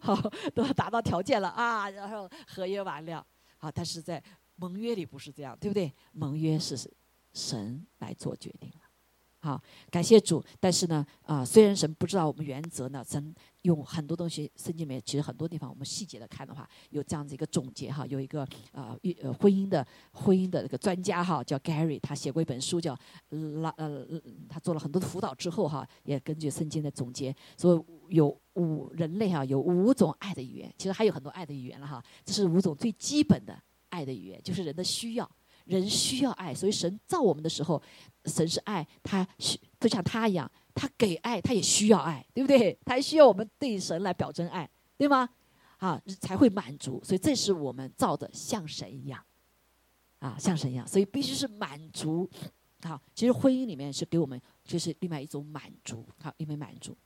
好，都要达到条件了啊，然后合约完了，好，但是在盟约里不是这样，对不对？盟约是神来做决定了。好，感谢主。但是呢，啊，虽然神不知道我们原则呢，神用很多东西，圣经里面其实很多地方，我们细节的看的话，有这样子一个总结哈。有一个啊，呃，婚姻的婚姻的这个专家哈，叫 Gary，他写过一本书叫《拉》，呃，他做了很多的辅导之后哈，也根据圣经的总结，说有五人类哈，有五种爱的语言，其实还有很多爱的语言了哈。这是五种最基本的爱的语言，就是人的需要。人需要爱，所以神造我们的时候，神是爱，他就像他一样，他给爱，他也需要爱，对不对？他还需要我们对神来表征爱，对吗？啊，才会满足。所以这是我们造的像神一样，啊，像神一样，所以必须是满足。好，其实婚姻里面是给我们就是另外一种满足，好，因为满足。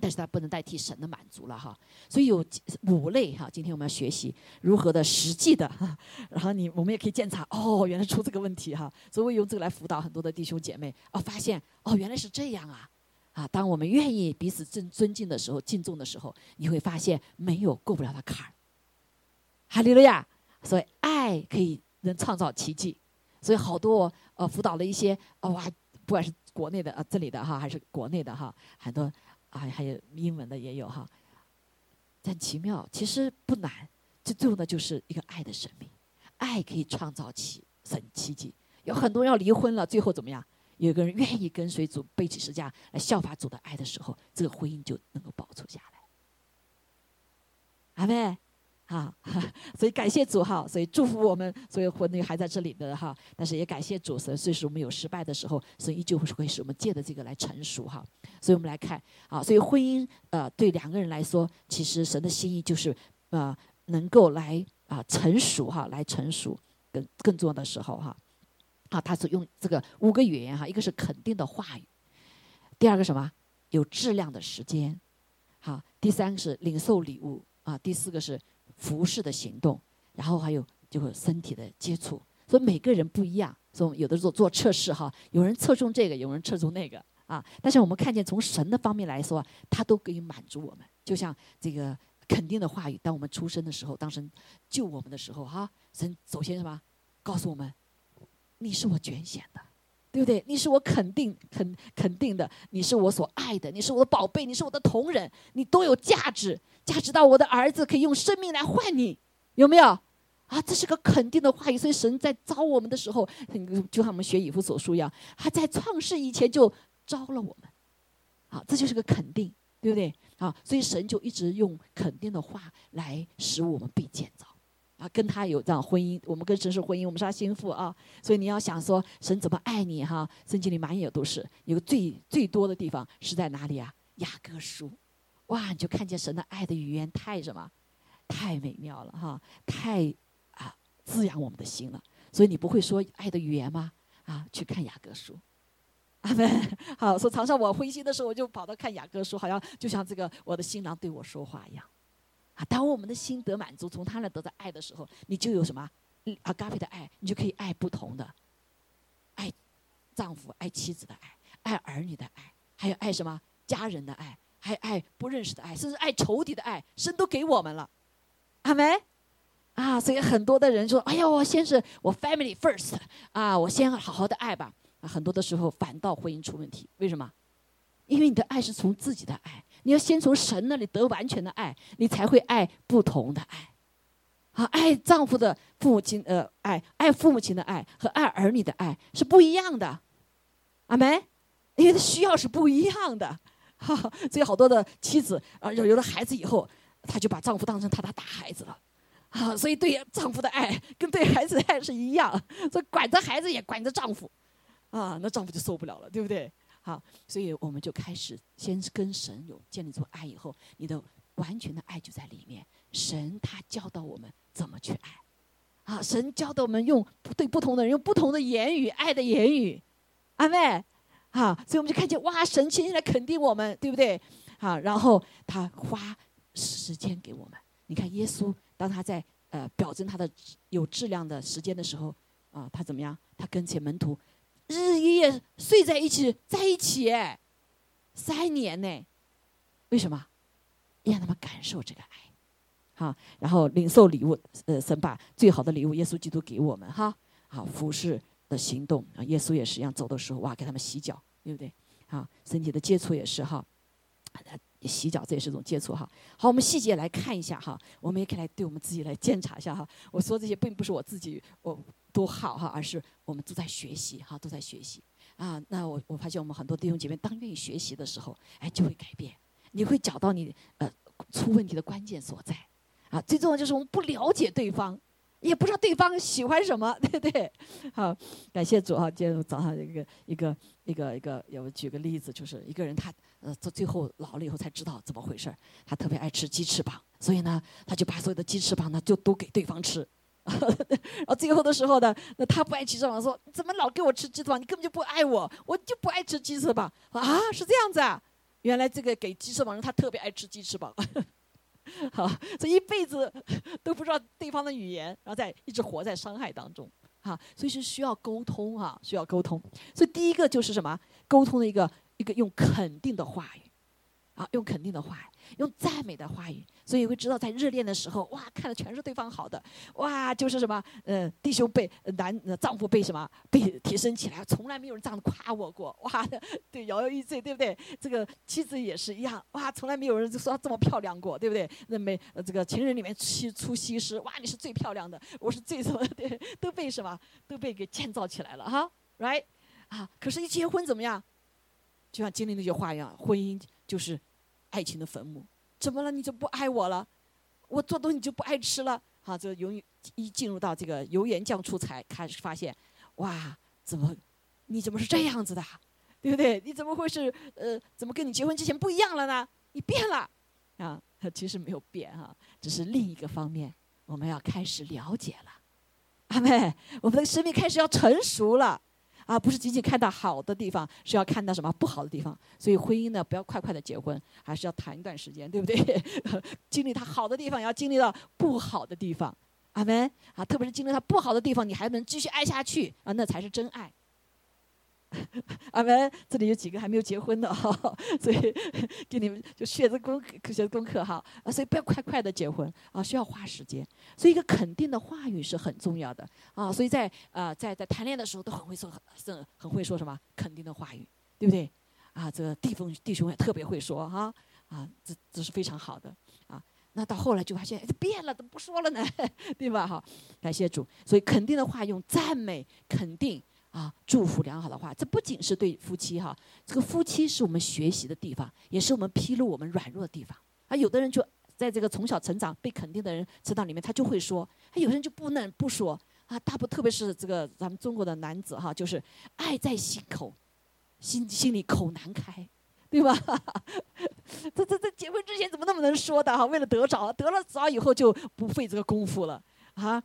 但是它不能代替神的满足了哈，所以有五类哈。今天我们要学习如何的实际的哈，然后你我们也可以检查哦，原来出这个问题哈。所以我用这个来辅导很多的弟兄姐妹哦，发现哦原来是这样啊啊！当我们愿意彼此尊尊敬的时候、敬重的时候，你会发现没有过不了的坎儿。哈利路亚！所以爱可以能创造奇迹。所以好多呃辅导了一些哦哇，不管是国内的呃这里的哈，还是国内的哈，很多。啊，还有英文的也有哈，很奇妙，其实不难，这最后呢就是一个爱的生命，爱可以创造奇神奇迹。有很多人要离婚了，最后怎么样？有个人愿意跟随主背起十字架来效法主的爱的时候，这个婚姻就能够保存下来。阿妹。啊，所以感谢主哈，所以祝福我们所有婚姻还在这里的哈，但是也感谢主，所以使我们有失败的时候，所以依旧会使我们借的这个来成熟哈。所以我们来看啊，所以婚姻呃对两个人来说，其实神的心意就是啊能够来啊成熟哈，来成熟更更重要的时候哈，啊他是用这个五个语言哈，一个是肯定的话语，第二个什么？有质量的时间，好，第三个是领受礼物。啊，第四个是。服饰的行动，然后还有就是身体的接触，所以每个人不一样。所以有的时候做测试哈，有人侧重这个，有人侧重那个啊。但是我们看见从神的方面来说，他都可以满足我们。就像这个肯定的话语，当我们出生的时候，当神救我们的时候哈，神首先什么告诉我们，你是我拣选的，对不对？你是我肯定肯肯定的，你是我所爱的，你是我的宝贝，你是我的同仁，你都有价值。价值到我的儿子可以用生命来换你，有没有？啊，这是个肯定的话语。所以神在招我们的时候，就像我们学以弗所书一样，他在创世以前就招了我们。啊，这就是个肯定，对不对？啊，所以神就一直用肯定的话来使我们被建造。啊，跟他有这样婚姻，我们跟神是婚姻，我们是他心腹啊。所以你要想说神怎么爱你哈？圣经里满眼都是，有个最最多的地方是在哪里啊？雅各书。哇，你就看见神的爱的语言太什么，太美妙了哈，太啊滋养我们的心了。所以你不会说爱的语言吗？啊，去看雅各书，阿门。好，说常常我灰心的时候，我就跑到看雅各书，好像就像这个我的新郎对我说话一样。当我们的心得满足，从他那得到爱的时候，你就有什么啊，嘎菲的爱，你就可以爱不同的，爱丈夫、爱妻子的爱，爱儿女的爱，还有爱什么家人的爱。还爱不认识的爱，甚至爱仇敌的爱，神都给我们了，阿没？啊，所以很多的人说：“哎呀，我先是我 family first 啊，我先好好的爱吧。”啊，很多的时候反倒婚姻出问题，为什么？因为你的爱是从自己的爱，你要先从神那里得完全的爱，你才会爱不同的爱。啊，爱丈夫的父母亲呃爱，爱父母亲的爱和爱儿女的爱是不一样的，阿梅？因为需要是不一样的。哈，所以好多的妻子啊，有有了孩子以后，她就把丈夫当成她的大孩子了，啊，所以对丈夫的爱跟对孩子的爱是一样，所以管着孩子也管着丈夫，啊，那丈夫就受不了了，对不对？好，所以我们就开始先跟神有建立出爱以后，你的完全的爱就在里面。神他教导我们怎么去爱，啊，神教导我们用对不同的人用不同的言语爱的言语，阿妹。啊，所以我们就看见哇，神亲自来肯定我们，对不对？好，然后他花时间给我们。你看耶稣，当他在呃表征他的有质量的时间的时候，啊，他怎么样？他跟前门徒日日夜夜睡在一起，在一起，哎，三年呢？为什么？让他们感受这个爱，好，然后领受礼物，呃，神把最好的礼物耶稣基督给我们，哈，好，服侍。的行动啊，耶稣也是一样，走的时候哇，给他们洗脚，对不对？啊，身体的接触也是哈，洗脚这也是一种接触哈。好，我们细节来看一下哈，我们也可以来对我们自己来检查一下哈。我说这些并不是我自己我多好哈，而是我们都在学习哈，都在学习啊。那我我发现我们很多弟兄姐妹当愿意学习的时候，哎，就会改变，你会找到你呃出问题的关键所在啊。最重要就是我们不了解对方。也不知道对方喜欢什么，对不对？好，感谢主啊！今天早上一个一个一个一个，有举个例子，就是一个人他呃，到最后老了以后才知道怎么回事儿。他特别爱吃鸡翅膀，所以呢，他就把所有的鸡翅膀呢就都给对方吃。然后最后的时候呢，那他不爱吃鸡翅膀，说你怎么老给我吃鸡翅膀？你根本就不爱我，我就不爱吃鸡翅膀啊！是这样子啊？原来这个给鸡翅膀人他特别爱吃鸡翅膀。好，这一辈子都不知道对方的语言，然后再一直活在伤害当中，哈，所以是需要沟通哈，需要沟通。所以第一个就是什么？沟通的一个一个用肯定的话语，啊，用肯定的话语。用赞美的话语，所以会知道在热恋的时候，哇，看的全是对方好的，哇，就是什么，呃，弟兄被男丈夫被什么被提升起来，从来没有人这样夸我过，哇，对，摇摇欲坠，对不对？这个妻子也是一样，哇，从来没有人说这么漂亮过，对不对？那没这个情人里面出出西施，哇，你是最漂亮的，我是最什么？对，都被什么？都被给建造起来了哈，right？啊，可是，一结婚怎么样？就像经历那句话一样，婚姻就是。爱情的坟墓，怎么了？你就不爱我了？我做东西就不爱吃了。好，就由于一进入到这个油盐酱醋菜，开始发现，哇，怎么，你怎么是这样子的，对不对？你怎么会是呃，怎么跟你结婚之前不一样了呢？你变了，啊，其实没有变哈，只是另一个方面，我们要开始了解了，阿妹，我们的生命开始要成熟了。啊，不是仅仅看到好的地方，是要看到什么不好的地方。所以婚姻呢，不要快快的结婚，还是要谈一段时间，对不对？经历它好的地方，也要经历到不好的地方。阿门啊，特别是经历它不好的地方，你还能继续爱下去啊，那才是真爱。阿门！这里有几个还没有结婚的 哈，所以给你们就学着功课学着功课哈啊，所以不要快快的结婚啊，需要花时间。所以一个肯定的话语是很重要的啊，所以在啊在在谈恋爱的时候都很会说很很会说什么肯定的话语，对不对？啊，这个弟兄弟兄也特别会说哈啊，这这是非常好的啊。那到后来就发现哎变了，怎么不说了呢？对吧？哈，感谢主。所以肯定的话用赞美肯定。啊，祝福良好的话，这不仅是对夫妻哈，这个夫妻是我们学习的地方，也是我们披露我们软弱的地方。啊，有的人就在这个从小成长被肯定的人成长里面，他就会说；，有的人就不能不说。啊，大不特别是这个咱们中国的男子哈，就是爱在心口，心心里口难开，对吧？这这这结婚之前怎么那么能说的哈？为了得着，得了着以后就不费这个功夫了啊。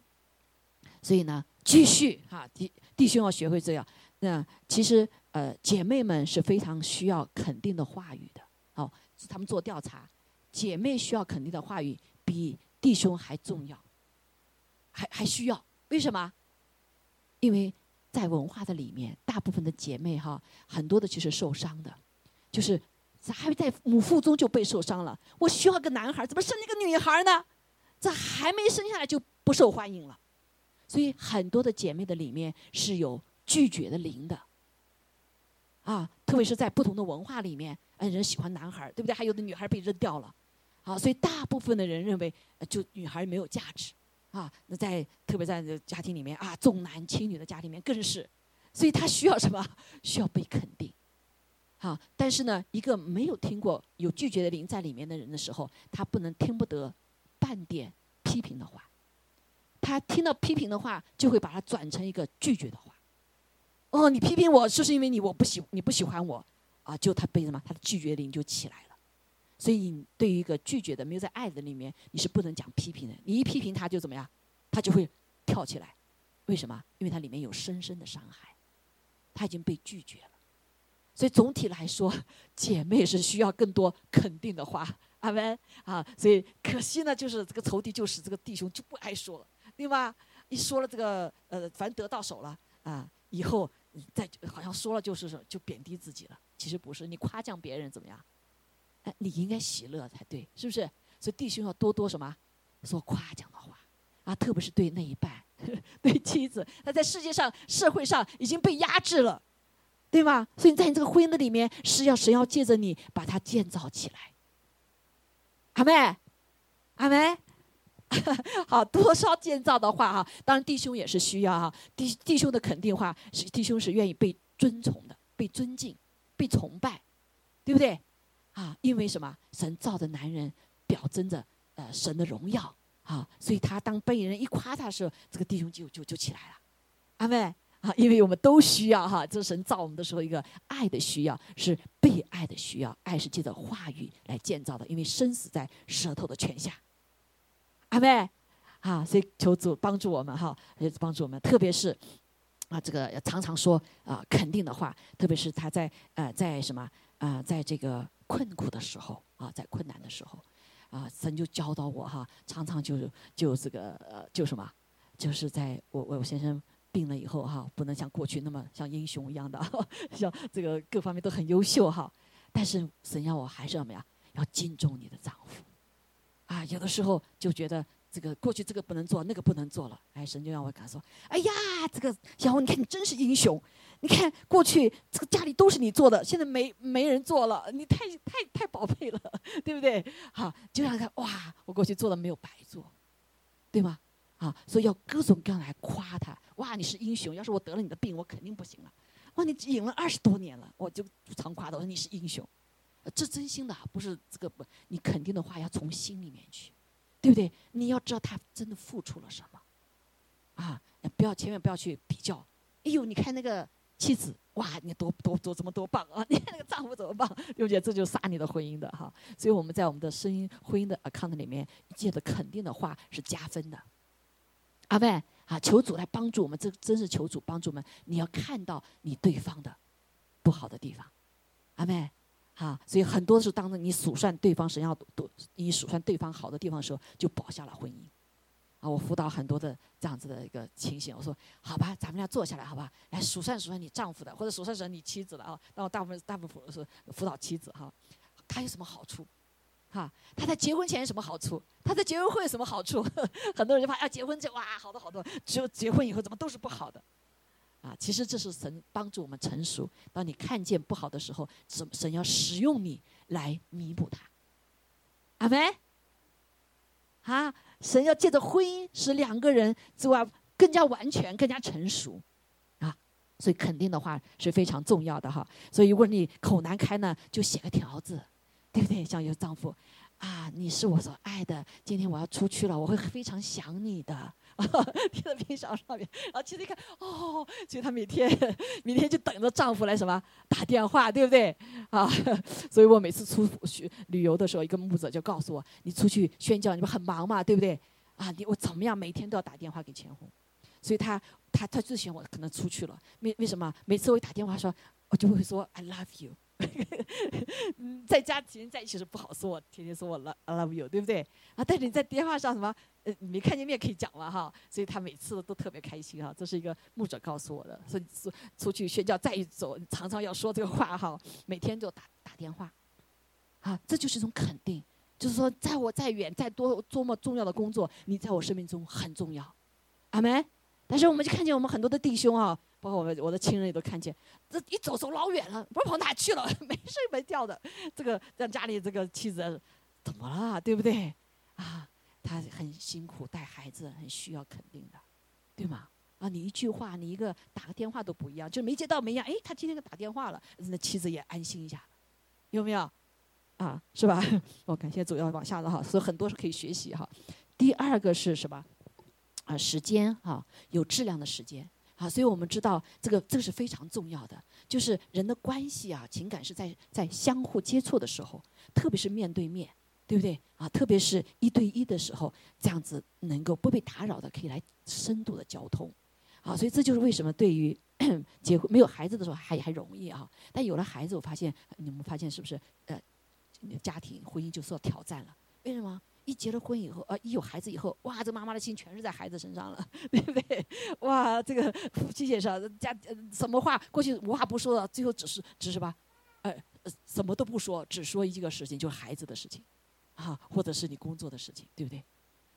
所以呢，继续哈弟弟兄要学会这样。那其实呃，姐妹们是非常需要肯定的话语的。好，他们做调查，姐妹需要肯定的话语比弟兄还重要，还还需要。为什么？因为在文化的里面，大部分的姐妹哈，很多的其实受伤的，就是还在母腹中就被受伤了。我需要个男孩，怎么生一个女孩呢？这还没生下来就不受欢迎了。所以很多的姐妹的里面是有拒绝的灵的，啊，特别是在不同的文化里面，嗯，人喜欢男孩对不对？还有的女孩被扔掉了，啊，所以大部分的人认为，就女孩没有价值，啊，那在特别在家庭里面啊，重男轻女的家庭里面更是，所以她需要什么？需要被肯定，好，但是呢，一个没有听过有拒绝的灵在里面的人的时候，他不能听不得半点批评的话。他听到批评的话，就会把它转成一个拒绝的话。哦，你批评我，就是因为你我不喜你不喜欢我啊？就他被什么？他的拒绝灵就起来了。所以，对于一个拒绝的、没有在爱的里面，你是不能讲批评的。你一批评他，就怎么样？他就会跳起来。为什么？因为它里面有深深的伤害，他已经被拒绝了。所以总体来说，姐妹是需要更多肯定的话。阿门啊！所以可惜呢，就是这个仇敌就是这个弟兄就不爱说了。对吧？一说了这个，呃，反正得到手了啊，以后再好像说了就是说就贬低自己了。其实不是，你夸奖别人怎么样？哎，你应该喜乐才对，是不是？所以弟兄要多多什么说夸奖的话啊，特别是对那一半，对妻子，他在世界上、社会上已经被压制了，对吗？所以在你这个婚姻的里面，是要神要借着你把它建造起来。阿妹，阿妹。好，多少建造的话哈，当然弟兄也是需要哈，弟弟兄的肯定话是弟兄是愿意被尊崇的，被尊敬，被崇拜，对不对？啊，因为什么？神造的男人表征着呃神的荣耀啊，所以他当被人一夸他的时候，这个弟兄就就就起来了，阿妹啊，因为我们都需要哈，这神造我们的时候一个爱的需要，是被爱的需要，爱是借着话语来建造的，因为生死在舌头的权下。阿妹，啊，所以求主帮助我们哈，也帮助我们，特别是啊，这个要常常说啊肯定的话，特别是他在呃在什么啊，在这个困苦的时候啊，在困难的时候啊，神就教导我哈，常常就就这个呃就什么，就是在我我先生病了以后哈，不能像过去那么像英雄一样的，像这个各方面都很优秀哈，但是神要我还是要怎么样，要敬重你的丈夫。啊，有的时候就觉得这个过去这个不能做，那个不能做了。哎，神就让我跟他说：“哎呀，这个小红，你看你真是英雄！你看过去这个家里都是你做的，现在没没人做了，你太太太宝贝了，对不对？好，就让他哇，我过去做的没有白做，对吗？啊，所以要各种各样来夸他。哇，你是英雄！要是我得了你的病，我肯定不行了。哇，你隐了二十多年了，我就常夸他，我说你是英雄。”这真心的，不是这个不，你肯定的话要从心里面去，对不对？你要知道他真的付出了什么，啊，不要千万不要去比较。哎呦，你看那个妻子，哇，你多多多怎么多棒啊？你看那个丈夫怎么棒？对不对？这就杀你的婚姻的哈。所以我们在我们的声音婚姻的 account 里面，借的肯定的话是加分的。阿妹，啊，求主来帮助我们，这真是求主帮助我们。你要看到你对方的不好的地方，阿妹。哈，所以很多时候，当你数算对方神要多，你数算对方好的地方时候，就保下了婚姻。啊，我辅导很多的这样子的一个情形，我说好吧，咱们俩坐下来，好吧，来数算数算你丈夫的，或者数算数算你妻子的啊。那我大部分大部分是辅导妻子哈，他有什么好处？哈，他在结婚前有什么好处？他在结婚后有什么好处？很多人就怕要结婚就哇，好多好多，只有结婚以后怎么都是不好的。啊，其实这是神帮助我们成熟。当你看见不好的时候，神神要使用你来弥补它。阿门。啊，神要借着婚姻使两个人之外更加完全、更加成熟。啊，所以肯定的话是非常重要的哈。所以如果你口难开呢，就写个条子，对不对？像有丈夫。啊，你是我所爱的。今天我要出去了，我会非常想你的。贴在冰箱上面，然后妻子一看，哦，所以她每天，明天就等着丈夫来什么打电话，对不对？啊，所以我每次出去旅游的时候，一个牧者就告诉我，你出去宣教，你们很忙嘛，对不对？啊，你我怎么样，每天都要打电话给前夫。所以他他他最喜欢我可能出去了，为为什么？每次我一打电话说，我就会说 I love you。嗯，在家天天在一起是不好说，天天说我 love love you，对不对？啊，但是你在电话上什么，呃，你没看见面可以讲了哈，所以他每次都特别开心哈。这是一个牧者告诉我的，说出出去宣教再一走，常常要说这个话哈，每天就打打电话，啊，这就是一种肯定，就是说，在我再远再多多么重要的工作，你在我生命中很重要，阿门。但是我们就看见我们很多的弟兄啊。包括我们我的亲人也都看见，这一走走老远了，不知道跑哪去了，没睡没觉的。这个让家里这个妻子怎么了，对不对？啊，他很辛苦带孩子，很需要肯定的，对吗？啊，你一句话，你一个打个电话都不一样，就没接到没样。哎，他今天给打电话了，那妻子也安心一下，有没有？啊，是吧？我感谢主要往下的哈，所以很多是可以学习哈。第二个是什么？啊，时间哈，有质量的时间。好，所以我们知道这个这个是非常重要的，就是人的关系啊，情感是在在相互接触的时候，特别是面对面，对不对啊？特别是一对一的时候，这样子能够不被打扰的，可以来深度的交通。啊，所以这就是为什么对于 结婚没有孩子的时候还还容易啊，但有了孩子，我发现你们发现是不是呃，家庭婚姻就受到挑战了？为什么？一结了婚以后，呃，一有孩子以后，哇，这妈妈的心全是在孩子身上了，对不对？哇，这个夫妻介绍家什么话过去无话不说的，最后只是只是吧，呃，什么都不说，只说一个事情，就是孩子的事情，啊，或者是你工作的事情，对不对？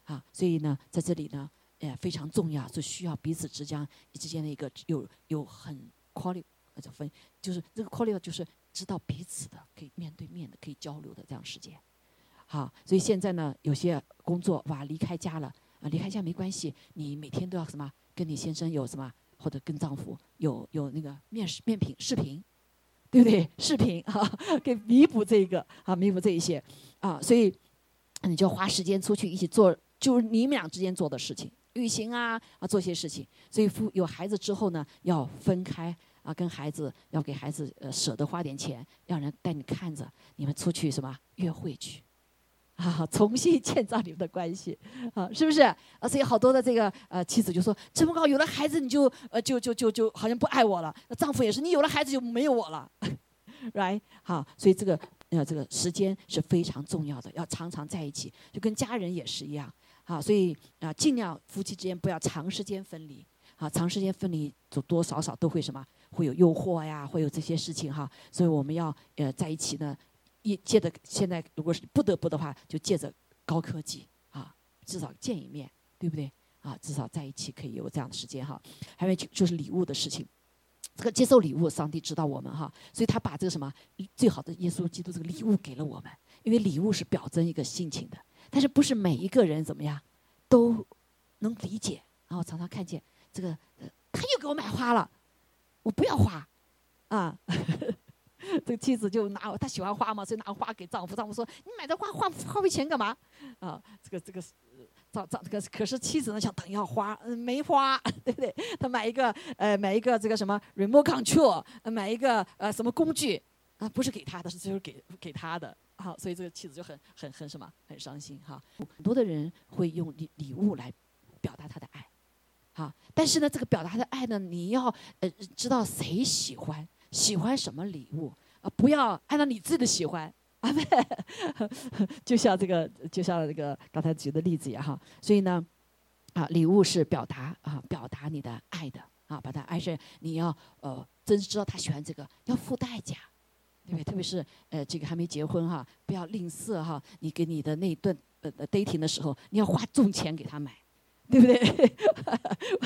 啊，所以呢，在这里呢，呃，非常重要，是需要彼此之间之间的一个有有很 quality 分，就是这个 quality 就是知道彼此的，可以面对面的，可以交流的这样时间。好，所以现在呢，有些工作哇，离开家了啊，离开家没关系，你每天都要什么？跟你先生有什么，或者跟丈夫有有那个面视面频视频，对不对？视频哈，给弥补这个啊，弥补这一些啊，所以你就花时间出去一起做，就是你们俩之间做的事情，旅行啊啊，做些事情。所以夫有孩子之后呢，要分开啊，跟孩子要给孩子呃舍得花点钱，让人带你看着，你们出去什么约会去。啊，重新建造你们的关系，啊，是不是？啊，所以好多的这个呃妻子就说：“陈么高有了孩子你就呃就就就就好像不爱我了。”那丈夫也是，你有了孩子就没有我了，right？好，所以这个呃这个时间是非常重要的，要常常在一起，就跟家人也是一样。好，所以啊，尽量夫妻之间不要长时间分离。好，长时间分离就多少少都会什么，会有诱惑呀，会有这些事情哈。所以我们要呃在一起呢。一借着现在，如果是不得不的话，就借着高科技啊，至少见一面，对不对？啊，至少在一起可以有这样的时间哈。还有就就是礼物的事情，这个接受礼物，上帝知道我们哈，所以他把这个什么最好的耶稣基督这个礼物给了我们，因为礼物是表征一个心情的，但是不是每一个人怎么样都能理解。然后常常看见这个，他又给我买花了，我不要花，啊。这个妻子就拿她喜欢花嘛，所以拿花给丈夫。丈夫说：“你买这花花花费钱干嘛？”啊，这个这个丈丈这个可是妻子呢想等要花，嗯，没花，对不对？他买一个呃买一个这个什么 remote control，买一个呃什么工具啊，不是给他的，是就是给给他的。好，所以这个妻子就很很很什么，很伤心哈。很多的人会用礼礼物来表达他的爱，啊，但是呢，这个表达的爱呢，你要呃知道谁喜欢，喜欢什么礼物啊，不要按照你自己的喜欢 啊，就像这个，就像这个刚才举的例子一样哈。所以呢，啊，礼物是表达啊，表达你的爱的啊，把它爱是你要呃，真知道他喜欢这个，要付代价。对不对？特别是呃，这个还没结婚哈，不要吝啬哈。你给你的那一顿呃 dating 的时候，你要花重钱给他买，对不对？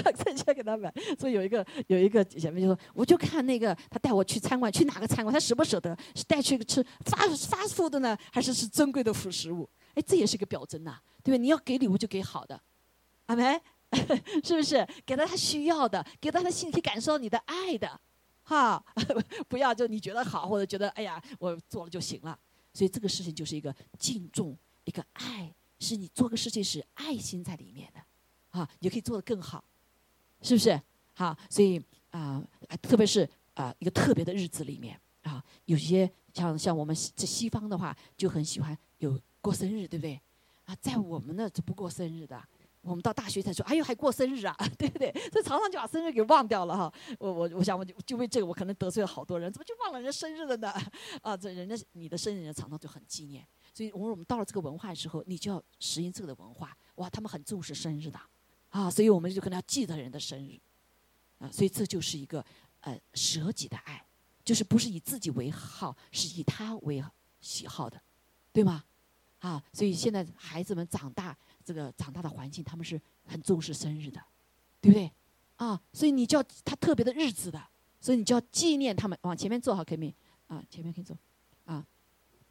花重钱给他买。所以有一个有一个姐妹就说，我就看那个他带我去餐馆，去哪个餐馆，他舍不舍得是带去吃发发福的呢，还是是珍贵的辅食物？哎，这也是个表征呐，对不对？你要给礼物就给好的，阿梅，是不是？给到他需要的，给到他心里感受到你的爱的。哈，不要就你觉得好，或者觉得哎呀，我做了就行了。所以这个事情就是一个敬重，一个爱，是你做个事情是爱心在里面的，啊，你可以做得更好，是不是？好，所以啊，特别是啊，一个特别的日子里面啊，有些像像我们这西方的话，就很喜欢有过生日，对不对？啊，在我们那就不过生日的。我们到大学才说，哎呦，还过生日啊，对不对？所以常常就把生日给忘掉了哈。我我我想，我就就为这个，我可能得罪了好多人，怎么就忘了人家生日了呢？啊，这人家你的生日，人家常常就很纪念。所以，我我们到了这个文化的时候，你就要适应这个的文化。哇，他们很重视生日的，啊，所以我们就可能要记得人的生日，啊，所以这就是一个呃舍己的爱，就是不是以自己为好，是以他为喜好的，对吗？啊，所以现在孩子们长大。这个长大的环境，他们是很重视生日的，对不对？啊，所以你叫他特别的日子的，所以你就要纪念他们。往前面坐好，可以啊，前面可以坐，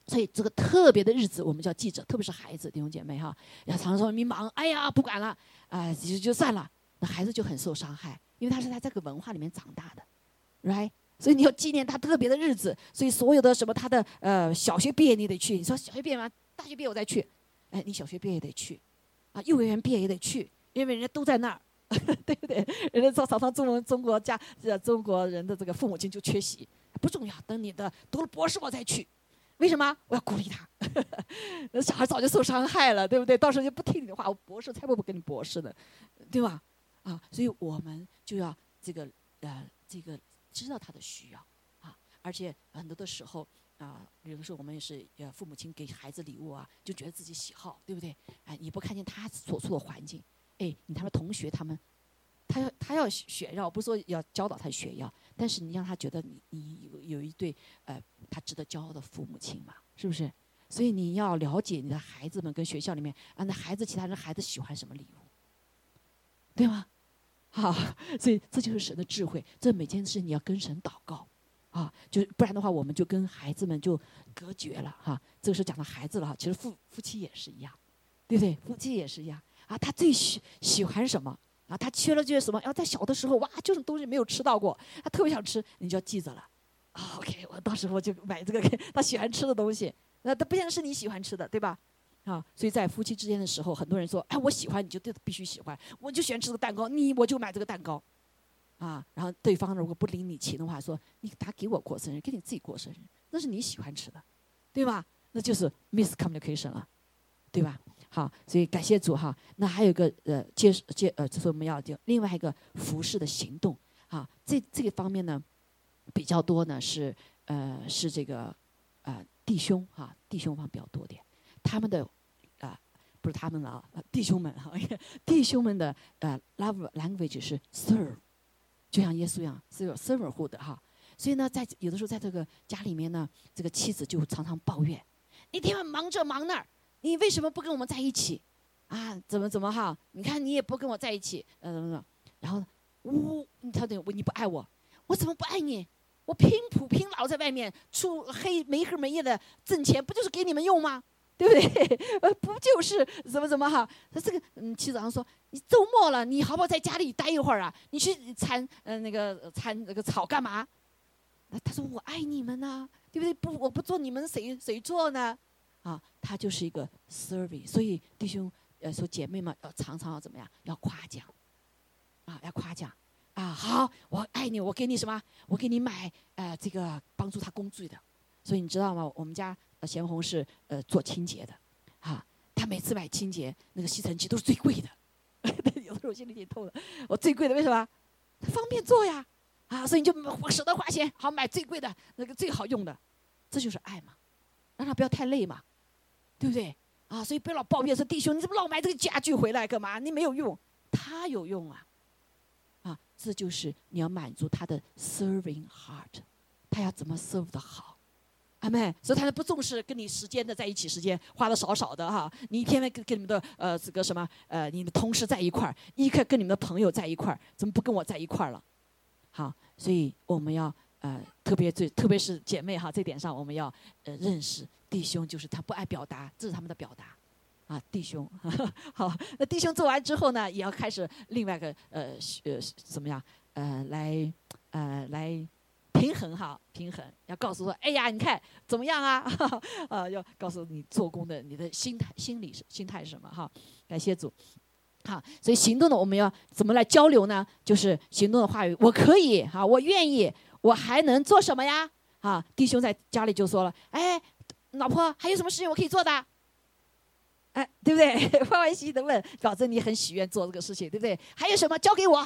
所以这个特别的日子，我们叫记着，特别是孩子弟兄姐妹哈，要常常说你忙，哎呀，不管了，啊，就就算了，那孩子就很受伤害，因为他是在这个文化里面长大的，right？所以你要纪念他特别的日子，所以所有的什么他的呃小学毕业你得去，你说小学毕业完，大学毕业我再去，哎，你小学毕业也得去。啊，幼儿园毕业也得去，因为人家都在那儿，对不对？人家说常常中文中国家这中国人的这个父母亲就缺席，不重要。等你的读了博士我再去，为什么？我要鼓励他。那小孩早就受伤害了，对不对？到时候就不听你的话，我博士才不不跟你博士呢，对吧？啊，所以我们就要这个呃这个知道他的需要啊，而且很多的时候。啊，有的时候我们也是，呃，父母亲给孩子礼物啊，就觉得自己喜好，对不对？哎，你不看见他所处的环境，哎，你他的同学他们，他要他要炫耀，不是说要教导他炫耀，但是你让他觉得你你有有一对呃他值得骄傲的父母亲嘛，是不是？所以你要了解你的孩子们跟学校里面啊，那孩子其他人孩子喜欢什么礼物，对吗？好，所以这就是神的智慧，这每件事你要跟神祷告。啊，就不然的话，我们就跟孩子们就隔绝了哈。这个时候讲到孩子了哈，其实夫夫妻也是一样，对不对？夫妻也是一样啊。他最喜喜欢什么啊？他缺了就是什么？要在小的时候哇，这种东西没有吃到过，他特别想吃，你就要记着了。OK，我到时候就买这个他喜欢吃的东西。那他不见得是你喜欢吃的，对吧？啊，所以在夫妻之间的时候，很多人说，哎，我喜欢你就对必须喜欢，我就喜欢吃这个蛋糕，你我就买这个蛋糕。啊，然后对方如果不领你情的话，说你他给我过生日，给你自己过生日，那是你喜欢吃的，对吧？那就是 miscommunication 了，对吧？好，所以感谢主哈。那还有一个呃接接呃，这是我们要就另外一个服饰的行动啊，这这个方面呢比较多呢是呃是这个呃弟兄哈弟兄方比较多点，他们的啊不是他们了啊弟兄们哈 弟兄们的呃 love language 是 serve。就像耶稣一样是有 servanthood 的哈，所以呢，在有的时候在这个家里面呢，这个妻子就常常抱怨：一天晚忙这忙那儿，你为什么不跟我们在一起？啊，怎么怎么哈？你看你也不跟我在一起，嗯嗯嗯。然后，呜，他等我你不爱我，我怎么不爱你？我拼苦拼劳在外面出黑没黑没夜的挣钱，不就是给你们用吗？对不对？呃，不就是怎么怎么哈？他这个嗯，妻子好像说，你周末了，你好不好在家里待一会儿啊？你去铲呃那个铲那个草干嘛？那他说我爱你们呐，对不对？不，我不做你们谁谁做呢？他就是一个 serving。所以弟兄呃说姐妹们要常常要怎么样？要夸奖，啊，要夸奖。啊，好，我爱你，我给你什么？我给你买，呃，这个帮助他工具的。所以你知道吗？我们家贤红是呃做清洁的，哈，他每次买清洁那个吸尘器都是最贵的。有的时候我心里挺痛的，我最贵的为什么？它方便做呀，啊，所以你就舍得花钱，好买最贵的那个最好用的，这就是爱嘛，让他不要太累嘛，对不对？啊，所以不要老抱怨说弟兄，你怎么老买这个家具回来干嘛？你没有用，他有用啊。啊这就是你要满足他的 serving heart，他要怎么 serve 的好，阿妹，所以他不重视跟你时间的在一起时间花的少少的哈，你一天天跟跟你们的呃这个什么呃你的同事在一块儿，一刻跟你们的朋友在一块儿，怎么不跟我在一块儿了？好，所以我们要呃特别最特别是姐妹哈这点上我们要呃认识弟兄就是他不爱表达，这是他们的表达。啊，弟兄，好，那弟兄做完之后呢，也要开始另外一个呃呃怎么样呃来呃来平衡哈，平衡要告诉说，哎呀，你看怎么样啊？啊，要告诉你做工的你的心态心理是心态是什么哈？感谢主，好，所以行动的我们要怎么来交流呢？就是行动的话语，我可以哈，我愿意，我还能做什么呀？啊，弟兄在家里就说了，哎，老婆还有什么事情我可以做的？哎，对不对？欢欢喜喜的问，保证你很喜悦做这个事情，对不对？还有什么交给我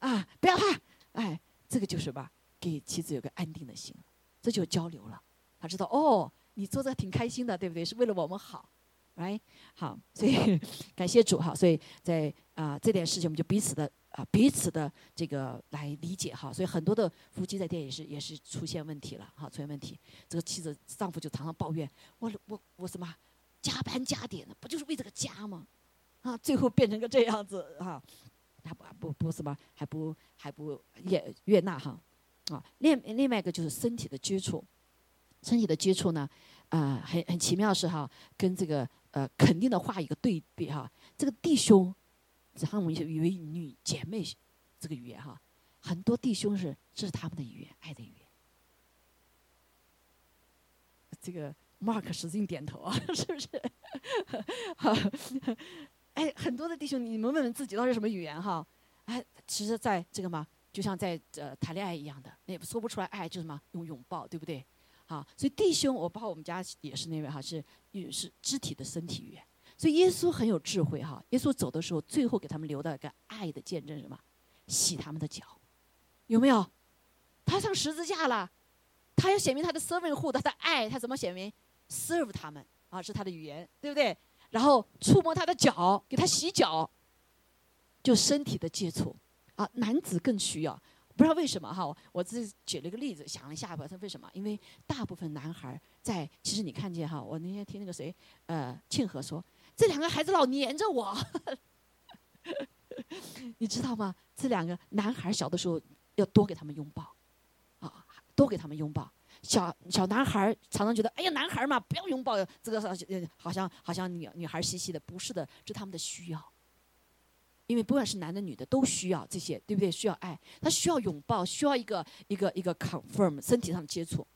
啊？不要怕，哎，这个就是吧，给妻子有个安定的心，这就交流了。他知道哦，你做的挺开心的，对不对？是为了我们好，来，好，所以 感谢主哈。所以在啊这点事情，我们就彼此的啊彼此的这个来理解哈。所以很多的夫妻在店也是也是出现问题了哈，出现问题，这个妻子丈夫就常常抱怨我我我什么？加班加点的，不就是为这个家吗？啊，最后变成个这样子哈，还不不不什么，还不还不悦悦纳哈，啊，另另外一个就是身体的接触，身体的接触呢，啊，很很奇妙是哈，跟这个呃肯定的话一个对比哈，这个弟兄，只看我们以为女姐妹这个语言哈，很多弟兄是这是他们的语言，爱的语言，这个。Mark 使劲点头啊，是不是？好，哎，很多的弟兄，你们问问自己，到底什么语言哈？哎，其实在这个嘛，就像在呃谈恋爱一样的，那也说不出来爱，就是什么用拥抱，对不对？好，所以弟兄，我包括我们家也是那位哈，是是肢体的身体语言。所以耶稣很有智慧哈，耶稣走的时候，最后给他们留的一个爱的见证，什么？洗他们的脚，有没有？他上十字架了，他要显明他的 servant 护他的爱，他怎么显明？serve 他们啊，是他的语言，对不对？然后触摸他的脚，给他洗脚，就身体的接触啊。男子更需要，不知道为什么哈。我自己举了一个例子，想了一下吧，他为什么？因为大部分男孩在，其实你看见哈，我那天听那个谁，呃，庆和说，这两个孩子老黏着我，你知道吗？这两个男孩小的时候要多给他们拥抱，啊，多给他们拥抱。小小男孩常常觉得，哎呀，男孩嘛，不要拥抱，这个好像好像女女孩兮兮的，不是的，是他们的需要。因为不管是男的女的，都需要这些，对不对？需要爱，他需要拥抱，需要一个一个一个 confirm 身体上的接触，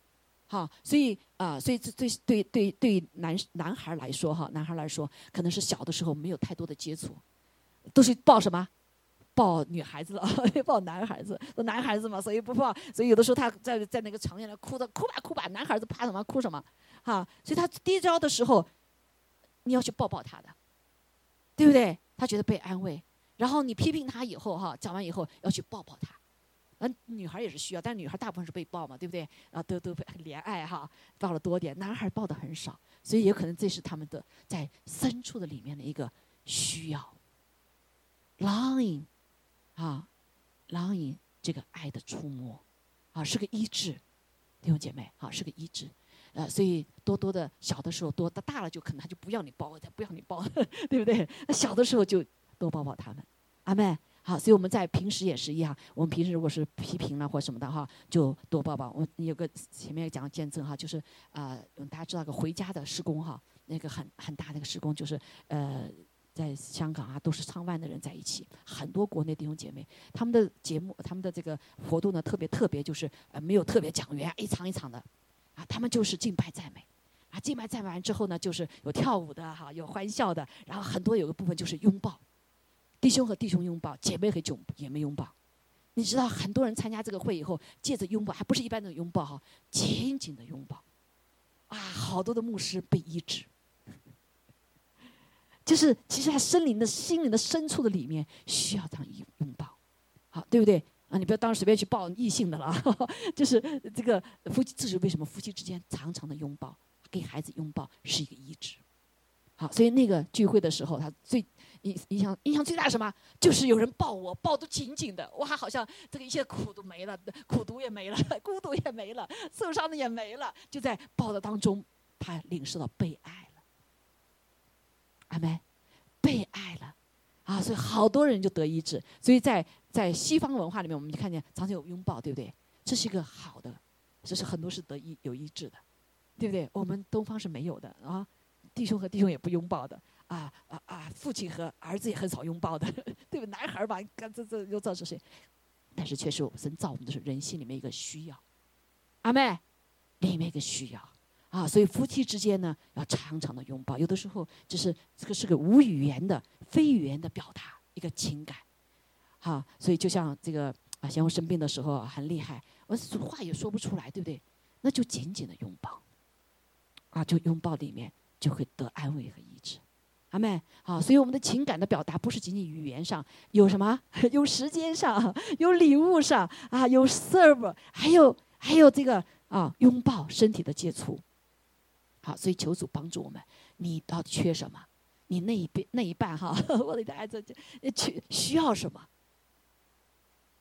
好，所以啊，所以这对对对对男男孩来说哈，男孩来说，可能是小的时候没有太多的接触，都是抱什么？抱女孩子了，抱男孩子，男孩子嘛，所以不抱。所以有的时候他在在那个床前来哭的，哭吧哭吧，男孩子怕什么哭什么，哈。所以他第一招的时候，你要去抱抱他的，对不对？他觉得被安慰。然后你批评他以后，哈，讲完以后要去抱抱他。嗯，女孩也是需要，但女孩大部分是被抱嘛，对不对？啊，都都被怜爱哈，抱了多点。男孩抱的很少，所以也可能这是他们的在深处的里面的一个需要，longing。啊，，longing 这个爱的触摸，啊，是个医治，弟兄姐妹，啊，是个医治，呃，所以多多的小的时候多，大了就可能他就不要你抱，他不要你抱，对不对？那小的时候就多抱抱他们，阿妹，好，所以我们在平时也是一样，我们平时如果是批评了或什么的哈，就多抱抱。我有个前面讲见证哈，就是啊，大家知道个回家的施工哈，那个很很大的一个施工，就是呃。在香港啊，都是上万的人在一起，很多国内弟兄姐妹，他们的节目，他们的这个活动呢，特别特别，就是呃没有特别讲员，一场一场的，啊，他们就是敬拜赞美，啊，敬拜赞美完之后呢，就是有跳舞的哈，有欢笑的，然后很多有个部分就是拥抱，弟兄和弟兄拥抱，姐妹和姐姐妹拥抱，你知道很多人参加这个会以后，借着拥抱，还不是一般的拥抱哈，紧紧的拥抱，啊，好多的牧师被医治。就是其实他心灵的心灵的深处的里面需要这样拥拥抱，好对不对啊？你不要当随便去抱异性的了，就是这个夫妻，这是为什么夫妻之间常常的拥抱，给孩子拥抱是一个医治。好，所以那个聚会的时候，他最影影响影响最大什么？就是有人抱我，抱得紧紧的，哇，好像这个一切苦都没了，苦毒也没了，孤独也没了，受伤的也没了，就在抱的当中，他领受到被爱了。阿妹，被爱了，啊，所以好多人就得医治。所以在在西方文化里面，我们就看见常常有拥抱，对不对？这是一个好的，这是很多是得医有医治的，对不对？我们东方是没有的啊，弟兄和弟兄也不拥抱的，啊啊啊，父亲和儿子也很少拥抱的，对不？男孩儿吧，这这又知道是谁？但是确实，神造我们的是人心里面一个需要，阿妹，里面一个需要。啊，所以夫妻之间呢，要常常的拥抱。有的时候，就是这个是个无语言的、非语言的表达一个情感。好，所以就像这个啊，像我生病的时候很厉害，我话也说不出来，对不对？那就紧紧的拥抱，啊，就拥抱里面就会得安慰和医。阿妹，好，所以我们的情感的表达不是仅仅语言上，有什么？有时间上，有礼物上，啊，有 serve，还有还有这个啊，拥抱身体的接触。好，所以求主帮助我们。你到底缺什么？你那一边那一半哈，我的孩子缺需要什么？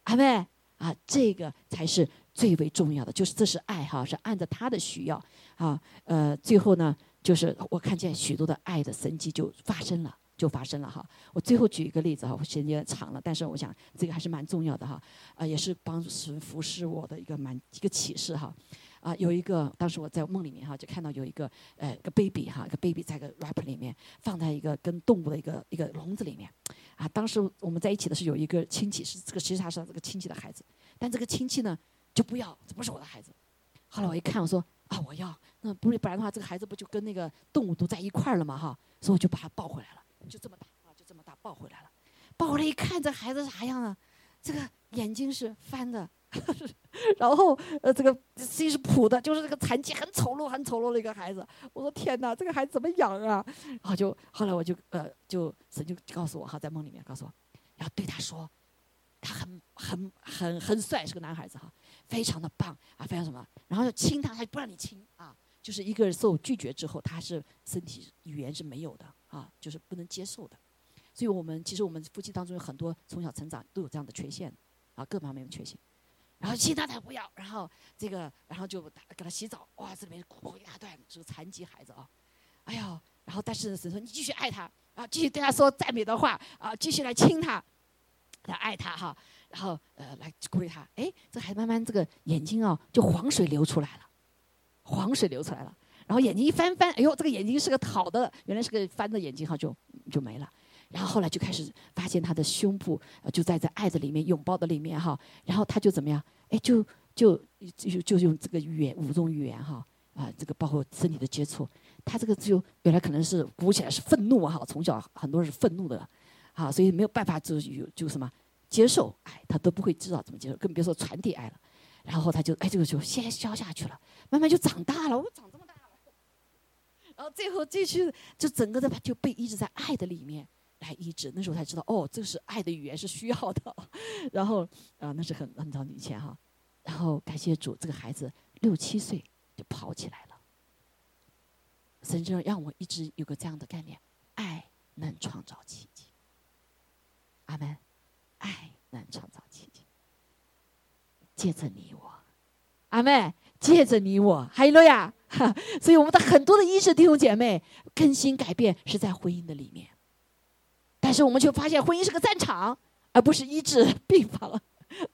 阿妹啊，这个才是最为重要的，就是这是爱哈，是按照他的需要啊。呃，最后呢，就是我看见许多的爱的神迹就发生了，就发生了哈。我最后举一个例子哈，时间长了，但是我想这个还是蛮重要的哈。啊，也是帮神服侍我的一个蛮一个启示哈。啊，有一个，当时我在梦里面哈，就看到有一个，呃，一个 baby 哈，一个 baby 在一个 rapper 里面，放在一个跟动物的一个一个笼子里面，啊，当时我们在一起的是有一个亲戚，是这个其实他是这个亲戚的孩子，但这个亲戚呢就不要，这不是我的孩子。后来我一看，我说啊，我要，那不是不然的话，这个孩子不就跟那个动物都在一块儿了嘛哈，所以我就把他抱回来了，就这么大啊，就这么大抱回来了，抱回来一看，这孩子啥样啊？这个眼睛是翻的。然后，呃，这个心是普的，就是这个残疾，很丑陋，很丑陋的一个孩子。我说天哪，这个孩子怎么养啊？然后就后来我就呃，就神就告诉我哈，在梦里面告诉我，要对他说，他很很很很帅，是个男孩子哈，非常的棒啊，非常什么。然后就亲他，他不让你亲啊，就是一个受拒绝之后，他是身体语言是没有的啊，就是不能接受的。所以我们其实我们夫妻当中有很多从小成长都有这样的缺陷啊，各方面的缺陷。然后其他他不要，然后这个，然后就给他洗澡，哇，这里面哭一大段，是个残疾孩子啊，哎呀，然后但是神说你继续爱他，啊，继续对他说赞美的话，啊，继续来亲他，来爱他哈，然后呃来鼓励他，哎，这孩子慢慢这个眼睛啊就黄水流出来了，黄水流出来了，然后眼睛一翻翻，哎呦，这个眼睛是个好的，原来是个翻的眼睛哈，就就没了。然后后来就开始发现他的胸部就在这爱的里面拥抱的里面哈，然后他就怎么样？哎，就就就就用这个语言五种语言哈啊，这个包括身体的接触，他这个就原来可能是鼓起来是愤怒哈，从小很多人是愤怒的，啊，所以没有办法就有就什么接受爱，他都不会知道怎么接受，更别说传递爱了。然后他就哎这个就先消下去了，慢慢就长大了，我长这么大了，然后最后继续就整个的就被一直在爱的里面。来医治，那时候才知道哦，这是爱的语言是需要的。然后啊，那是很很早以前哈。然后感谢主，这个孩子六七岁就跑起来了。神就让我一直有个这样的概念：爱能创造奇迹。阿门，爱能创造奇迹。借着你我，阿妹，借着你我，还有了呀。所以我们的很多的医治弟兄姐妹更新改变是在婚姻的里面。但是我们却发现婚姻是个战场，而不是医治病房了。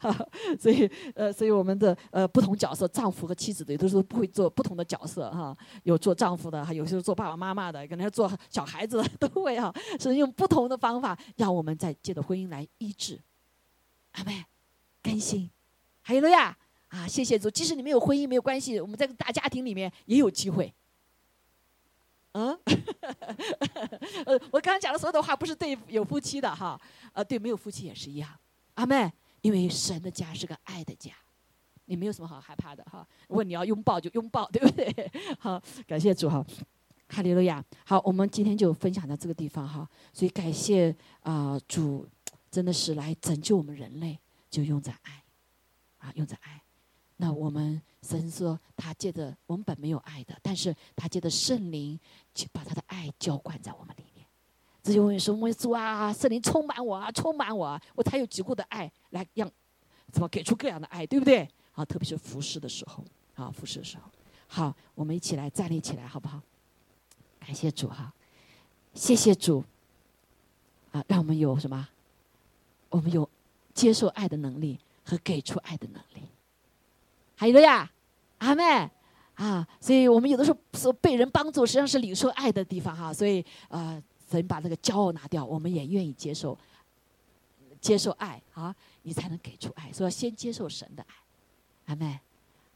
所以呃，所以我们的呃不同角色，丈夫和妻子的也都是不会做不同的角色哈，有做丈夫的，还有些做爸爸妈妈的，可能做小孩子的都会哈，是用不同的方法让我们在借着婚姻来医治，阿妹更新，哈利路亚啊，谢谢主，即使你没有婚姻没有关系，我们在大家庭里面也有机会。嗯，呃，我刚刚讲的所有的话不是对有夫妻的哈，呃，对没有夫妻也是一样，阿妹，因为神的家是个爱的家，你没有什么好害怕的哈。问你要拥抱就拥抱，对不对？好，感谢主哈，哈利路亚。好，我们今天就分享到这个地方哈，所以感谢啊主，真的是来拯救我们人类，就用在爱，啊，用在爱。那我们神说，他借着我们本没有爱的，但是他借着圣灵，去把他的爱浇灌在我们里面。这就问说：“我主啊，圣灵充满我啊，充满我，啊，我才有足够的爱来让怎么给出各样的爱，对不对？好，特别是服侍的时候，啊服侍的时候，好，我们一起来站立起来，好不好？感谢主哈，谢谢主啊，让我们有什么？我们有接受爱的能力和给出爱的能力。还有了呀，阿妹啊，所以我们有的时候说被人帮助，实际上是领受爱的地方哈。所以呃，神把这个骄傲拿掉，我们也愿意接受接受爱啊，你才能给出爱。所以要先接受神的爱，阿妹，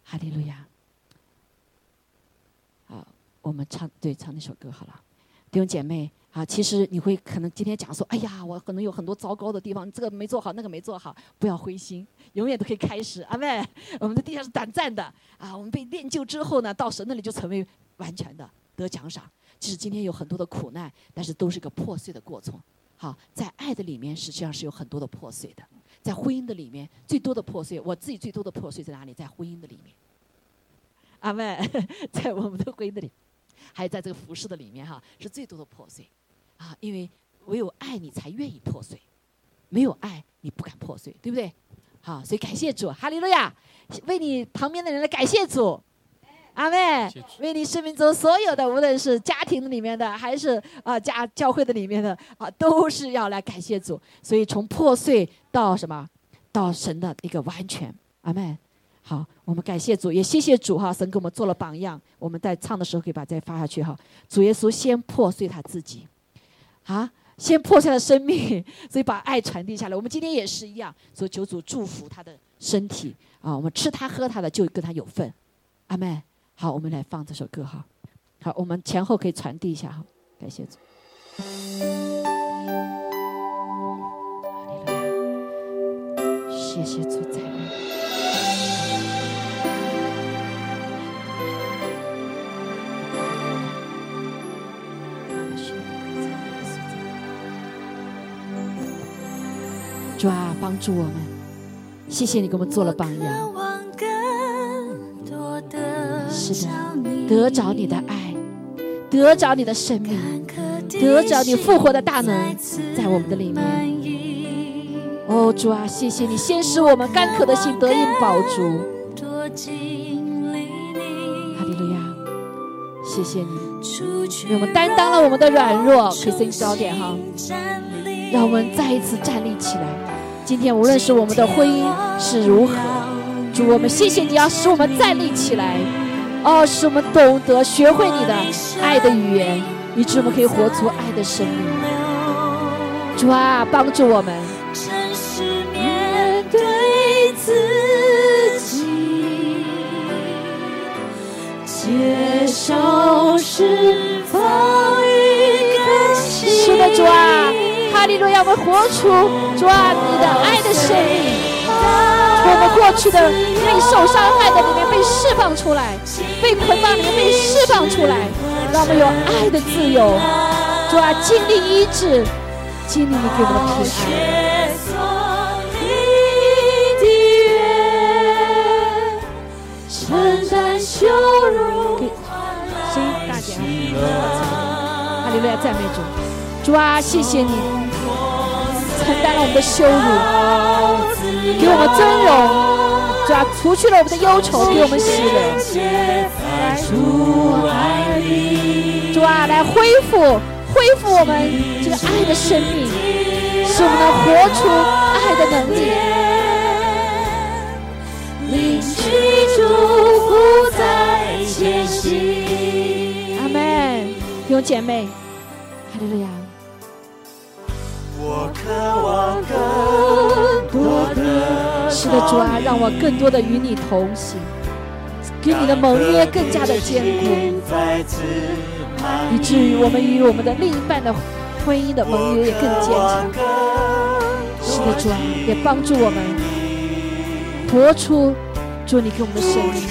哈利路亚。好，我们唱对唱那首歌好了，弟兄姐妹。啊，其实你会可能今天讲说，哎呀，我可能有很多糟糕的地方，这个没做好，那个没做好，不要灰心，永远都可以开始。阿妹，我们的地下是短暂的啊，我们被练就之后呢，到神那里就成为完全的得奖赏。即使今天有很多的苦难，但是都是一个破碎的过程。好，在爱的里面实际上是有很多的破碎的，在婚姻的里面最多的破碎，我自己最多的破碎在哪里？在婚姻的里面。阿妹，在我们的婚姻的里，还有在这个服饰的里面哈，是最多的破碎。啊，因为唯有爱你才愿意破碎，没有爱你不敢破碎，对不对？好，所以感谢主，哈利路亚！为你旁边的人来感谢主，阿妹，为你生命中所有的，无论是家庭里面的，还是啊家教会的里面的啊，都是要来感谢主。所以从破碎到什么，到神的一个完全，阿妹。好，我们感谢主，也谢谢主哈，神给我们做了榜样。我们在唱的时候可以把这发下去哈。主耶稣先破碎他自己。啊，先破下了生命，所以把爱传递下来。我们今天也是一样，所以求主祝福他的身体啊，我们吃他喝他的就跟他有份。阿妹，好，我们来放这首歌哈。好，我们前后可以传递一下哈，感谢主。谢谢主在。主啊，帮助我们！谢谢你给我们做了榜样。是的，得着你的爱，得着你的生命，得着你复活的大能，在我们的里面。哦，主啊，谢谢你，先使我们干渴的心得应饱足。哈利路亚！谢谢你，我们担当了我们的软弱，可以升高点哈。让我们再一次站立起来。今天无论是我们的婚姻是如何，主我们谢谢你，要使我们站立起来，哦，使我们懂得学会你的爱的语言，以致我们可以活出爱的生命。主啊，帮助我们，面对自己，接受释放与感谢。是的，主啊。哈利路亚，我们活出主啊你的爱的生命，我们过去的被受伤害的里面被释放出来，被捆绑里面被释放出来，让我们有爱的自由。主啊，经历医治，经历你给我们的平安。声音大点啊！哈利路亚，赞美主，主啊，谢谢你。承担了我们的羞辱，给我们尊荣，主啊，除去了我们的忧愁，给我们喜乐。主啊，来恢复，恢复我们这个爱的生命，使我们能活出爱的能力。领取祝福在前行。阿门。弟兄姐妹，哈利路亚。我渴望更多的是的，主啊，让我更多的与你同行，给你的盟约更加的坚固，以至于我们与我们的另一半的婚姻的盟约也更坚强。是的，主啊，也帮助我们活出主你给我们的生命。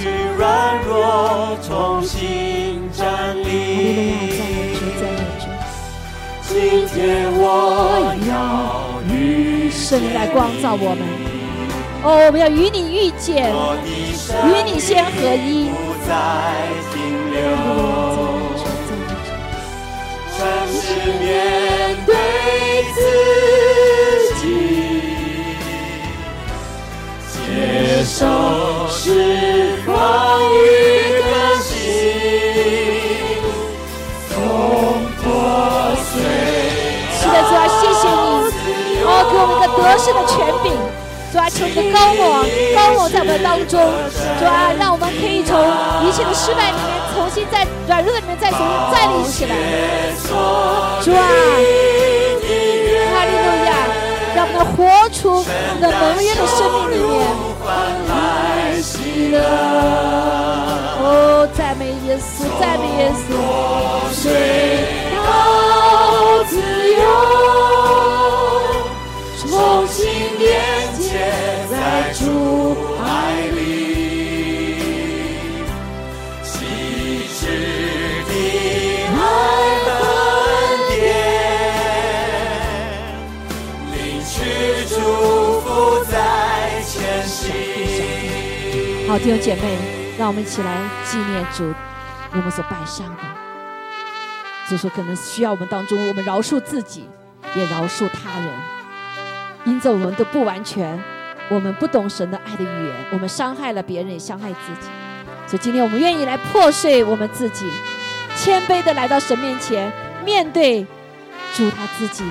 今天我要与神来光照我们。哦，我们要与你遇见，与你先合一。诚实面对自己，接受释放权柄。主啊，求你的高我，高我在我们当中。主啊，让我们可以从一切的失败里面重新在软弱里面再重新站立起来。主啊，哈利路亚，让我们能活出你的盟约的生命里面。哦，赞美耶稣，赞美耶稣。谁到自由，连接在主爱里，细致的爱恩典，领取祝福在前。好，弟兄姐妹，让我们一起来纪念主我们所拜上的。主说，可能需要我们当中，我们饶恕自己，也饶恕他人。因着我们都不完全，我们不懂神的爱的语言，我们伤害了别人，也伤害自己。所以今天我们愿意来破碎我们自己，谦卑的来到神面前，面对主他自己，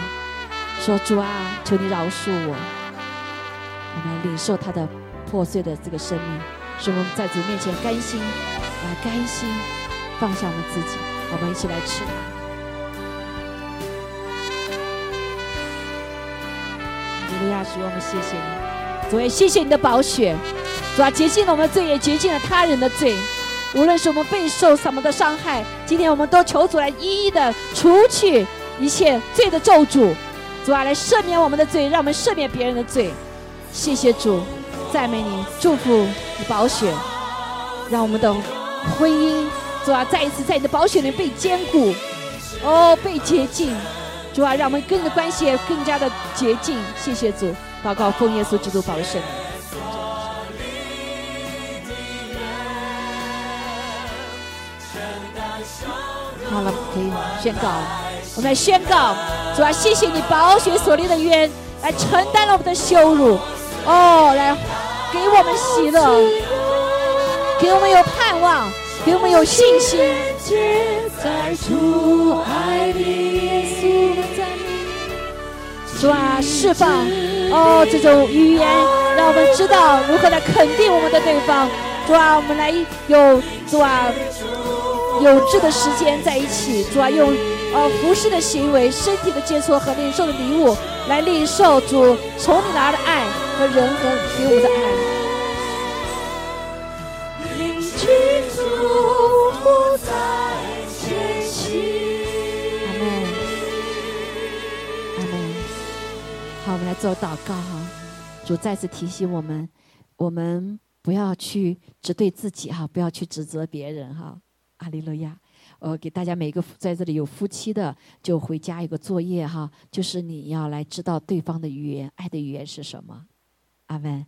说：“主啊，求你饶恕我。”我们领受他的破碎的这个生命，使我们在主面前甘心，来甘心放下我们自己。我们一起来吃哈利路亚，主，我们谢谢你，主也谢谢你的宝血，主啊，洁净了我们的罪，也洁净了他人的罪。无论是我们备受什么的伤害，今天我们都求主来一一的除去一切罪的咒诅，主啊，来赦免我们的罪，让我们赦免别人的罪。谢谢主，赞美你，祝福你宝血，让我们的婚姻，主啊，再一次在你的宝血里被坚固，哦，被洁净。主啊，让我们跟你的关系更加的洁净。谢谢主，祷告奉耶稣基督宝的圣。好了，可以宣告。我们来宣告，主啊，谢谢你保血所立的约，来承担了我们的羞辱，哦，来给我们喜乐，给我们有盼望，给我们有信心。在主爱里，主啊，释放哦这种语言，让我们知道如何来肯定我们的对方。主啊，我们来有主啊有志的时间在一起。主啊，用呃服饰的行为、身体的接触和领受的礼物来领受主从你来的爱和人和给我们的爱。做祷告哈。主再次提醒我们，我们不要去只对自己哈，不要去指责别人哈。阿利路亚。呃，给大家每一个在这里有夫妻的，就回家一个作业哈，就是你要来知道对方的语言，爱的语言是什么。阿门。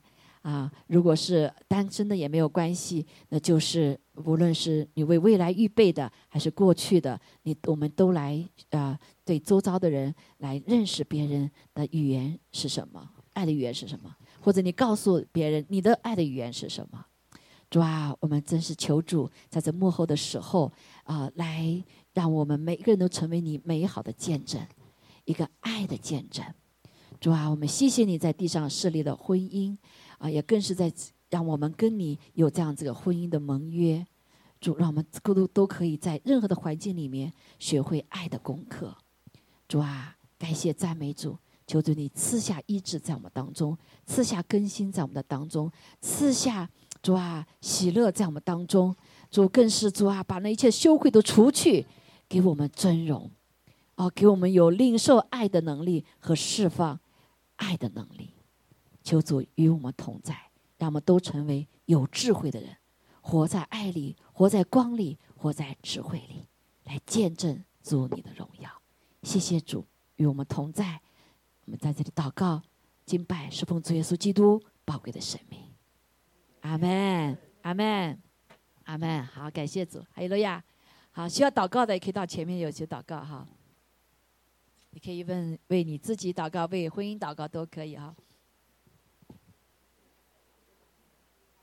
啊，如果是单身的也没有关系，那就是无论是你为未来预备的，还是过去的，你我们都来啊、对周遭的人来认识别人的语言是什么，爱的语言是什么，或者你告诉别人你的爱的语言是什么。主啊，我们真是求主在这幕后的时候啊、来让我们每一个人都成为你美好的见证，一个爱的见证。主啊，我们谢谢你在地上设立的婚姻啊，也更是在让我们跟你有这样这个婚姻的盟约。主，让我们都都可以在任何的环境里面学会爱的功课。主啊，感谢赞美主，求主你赐下医治在我们当中，赐下更新在我们的当中，赐下主啊喜乐在我们当中。主更是主啊，把那一切羞愧都除去，给我们尊荣，哦，给我们有领受爱的能力和释放爱的能力。求主与我们同在，让我们都成为有智慧的人，活在爱里，活在光里，活在智慧里，来见证主你的荣耀。谢谢主与我们同在，我们在这里祷告、敬拜，侍奉主耶稣基督宝贵的生命。阿门，阿门，阿门。好，感谢主，还有罗亚。好，需要祷告的也可以到前面有些祷告哈。你可以问为你自己祷告，为婚姻祷告都可以哈。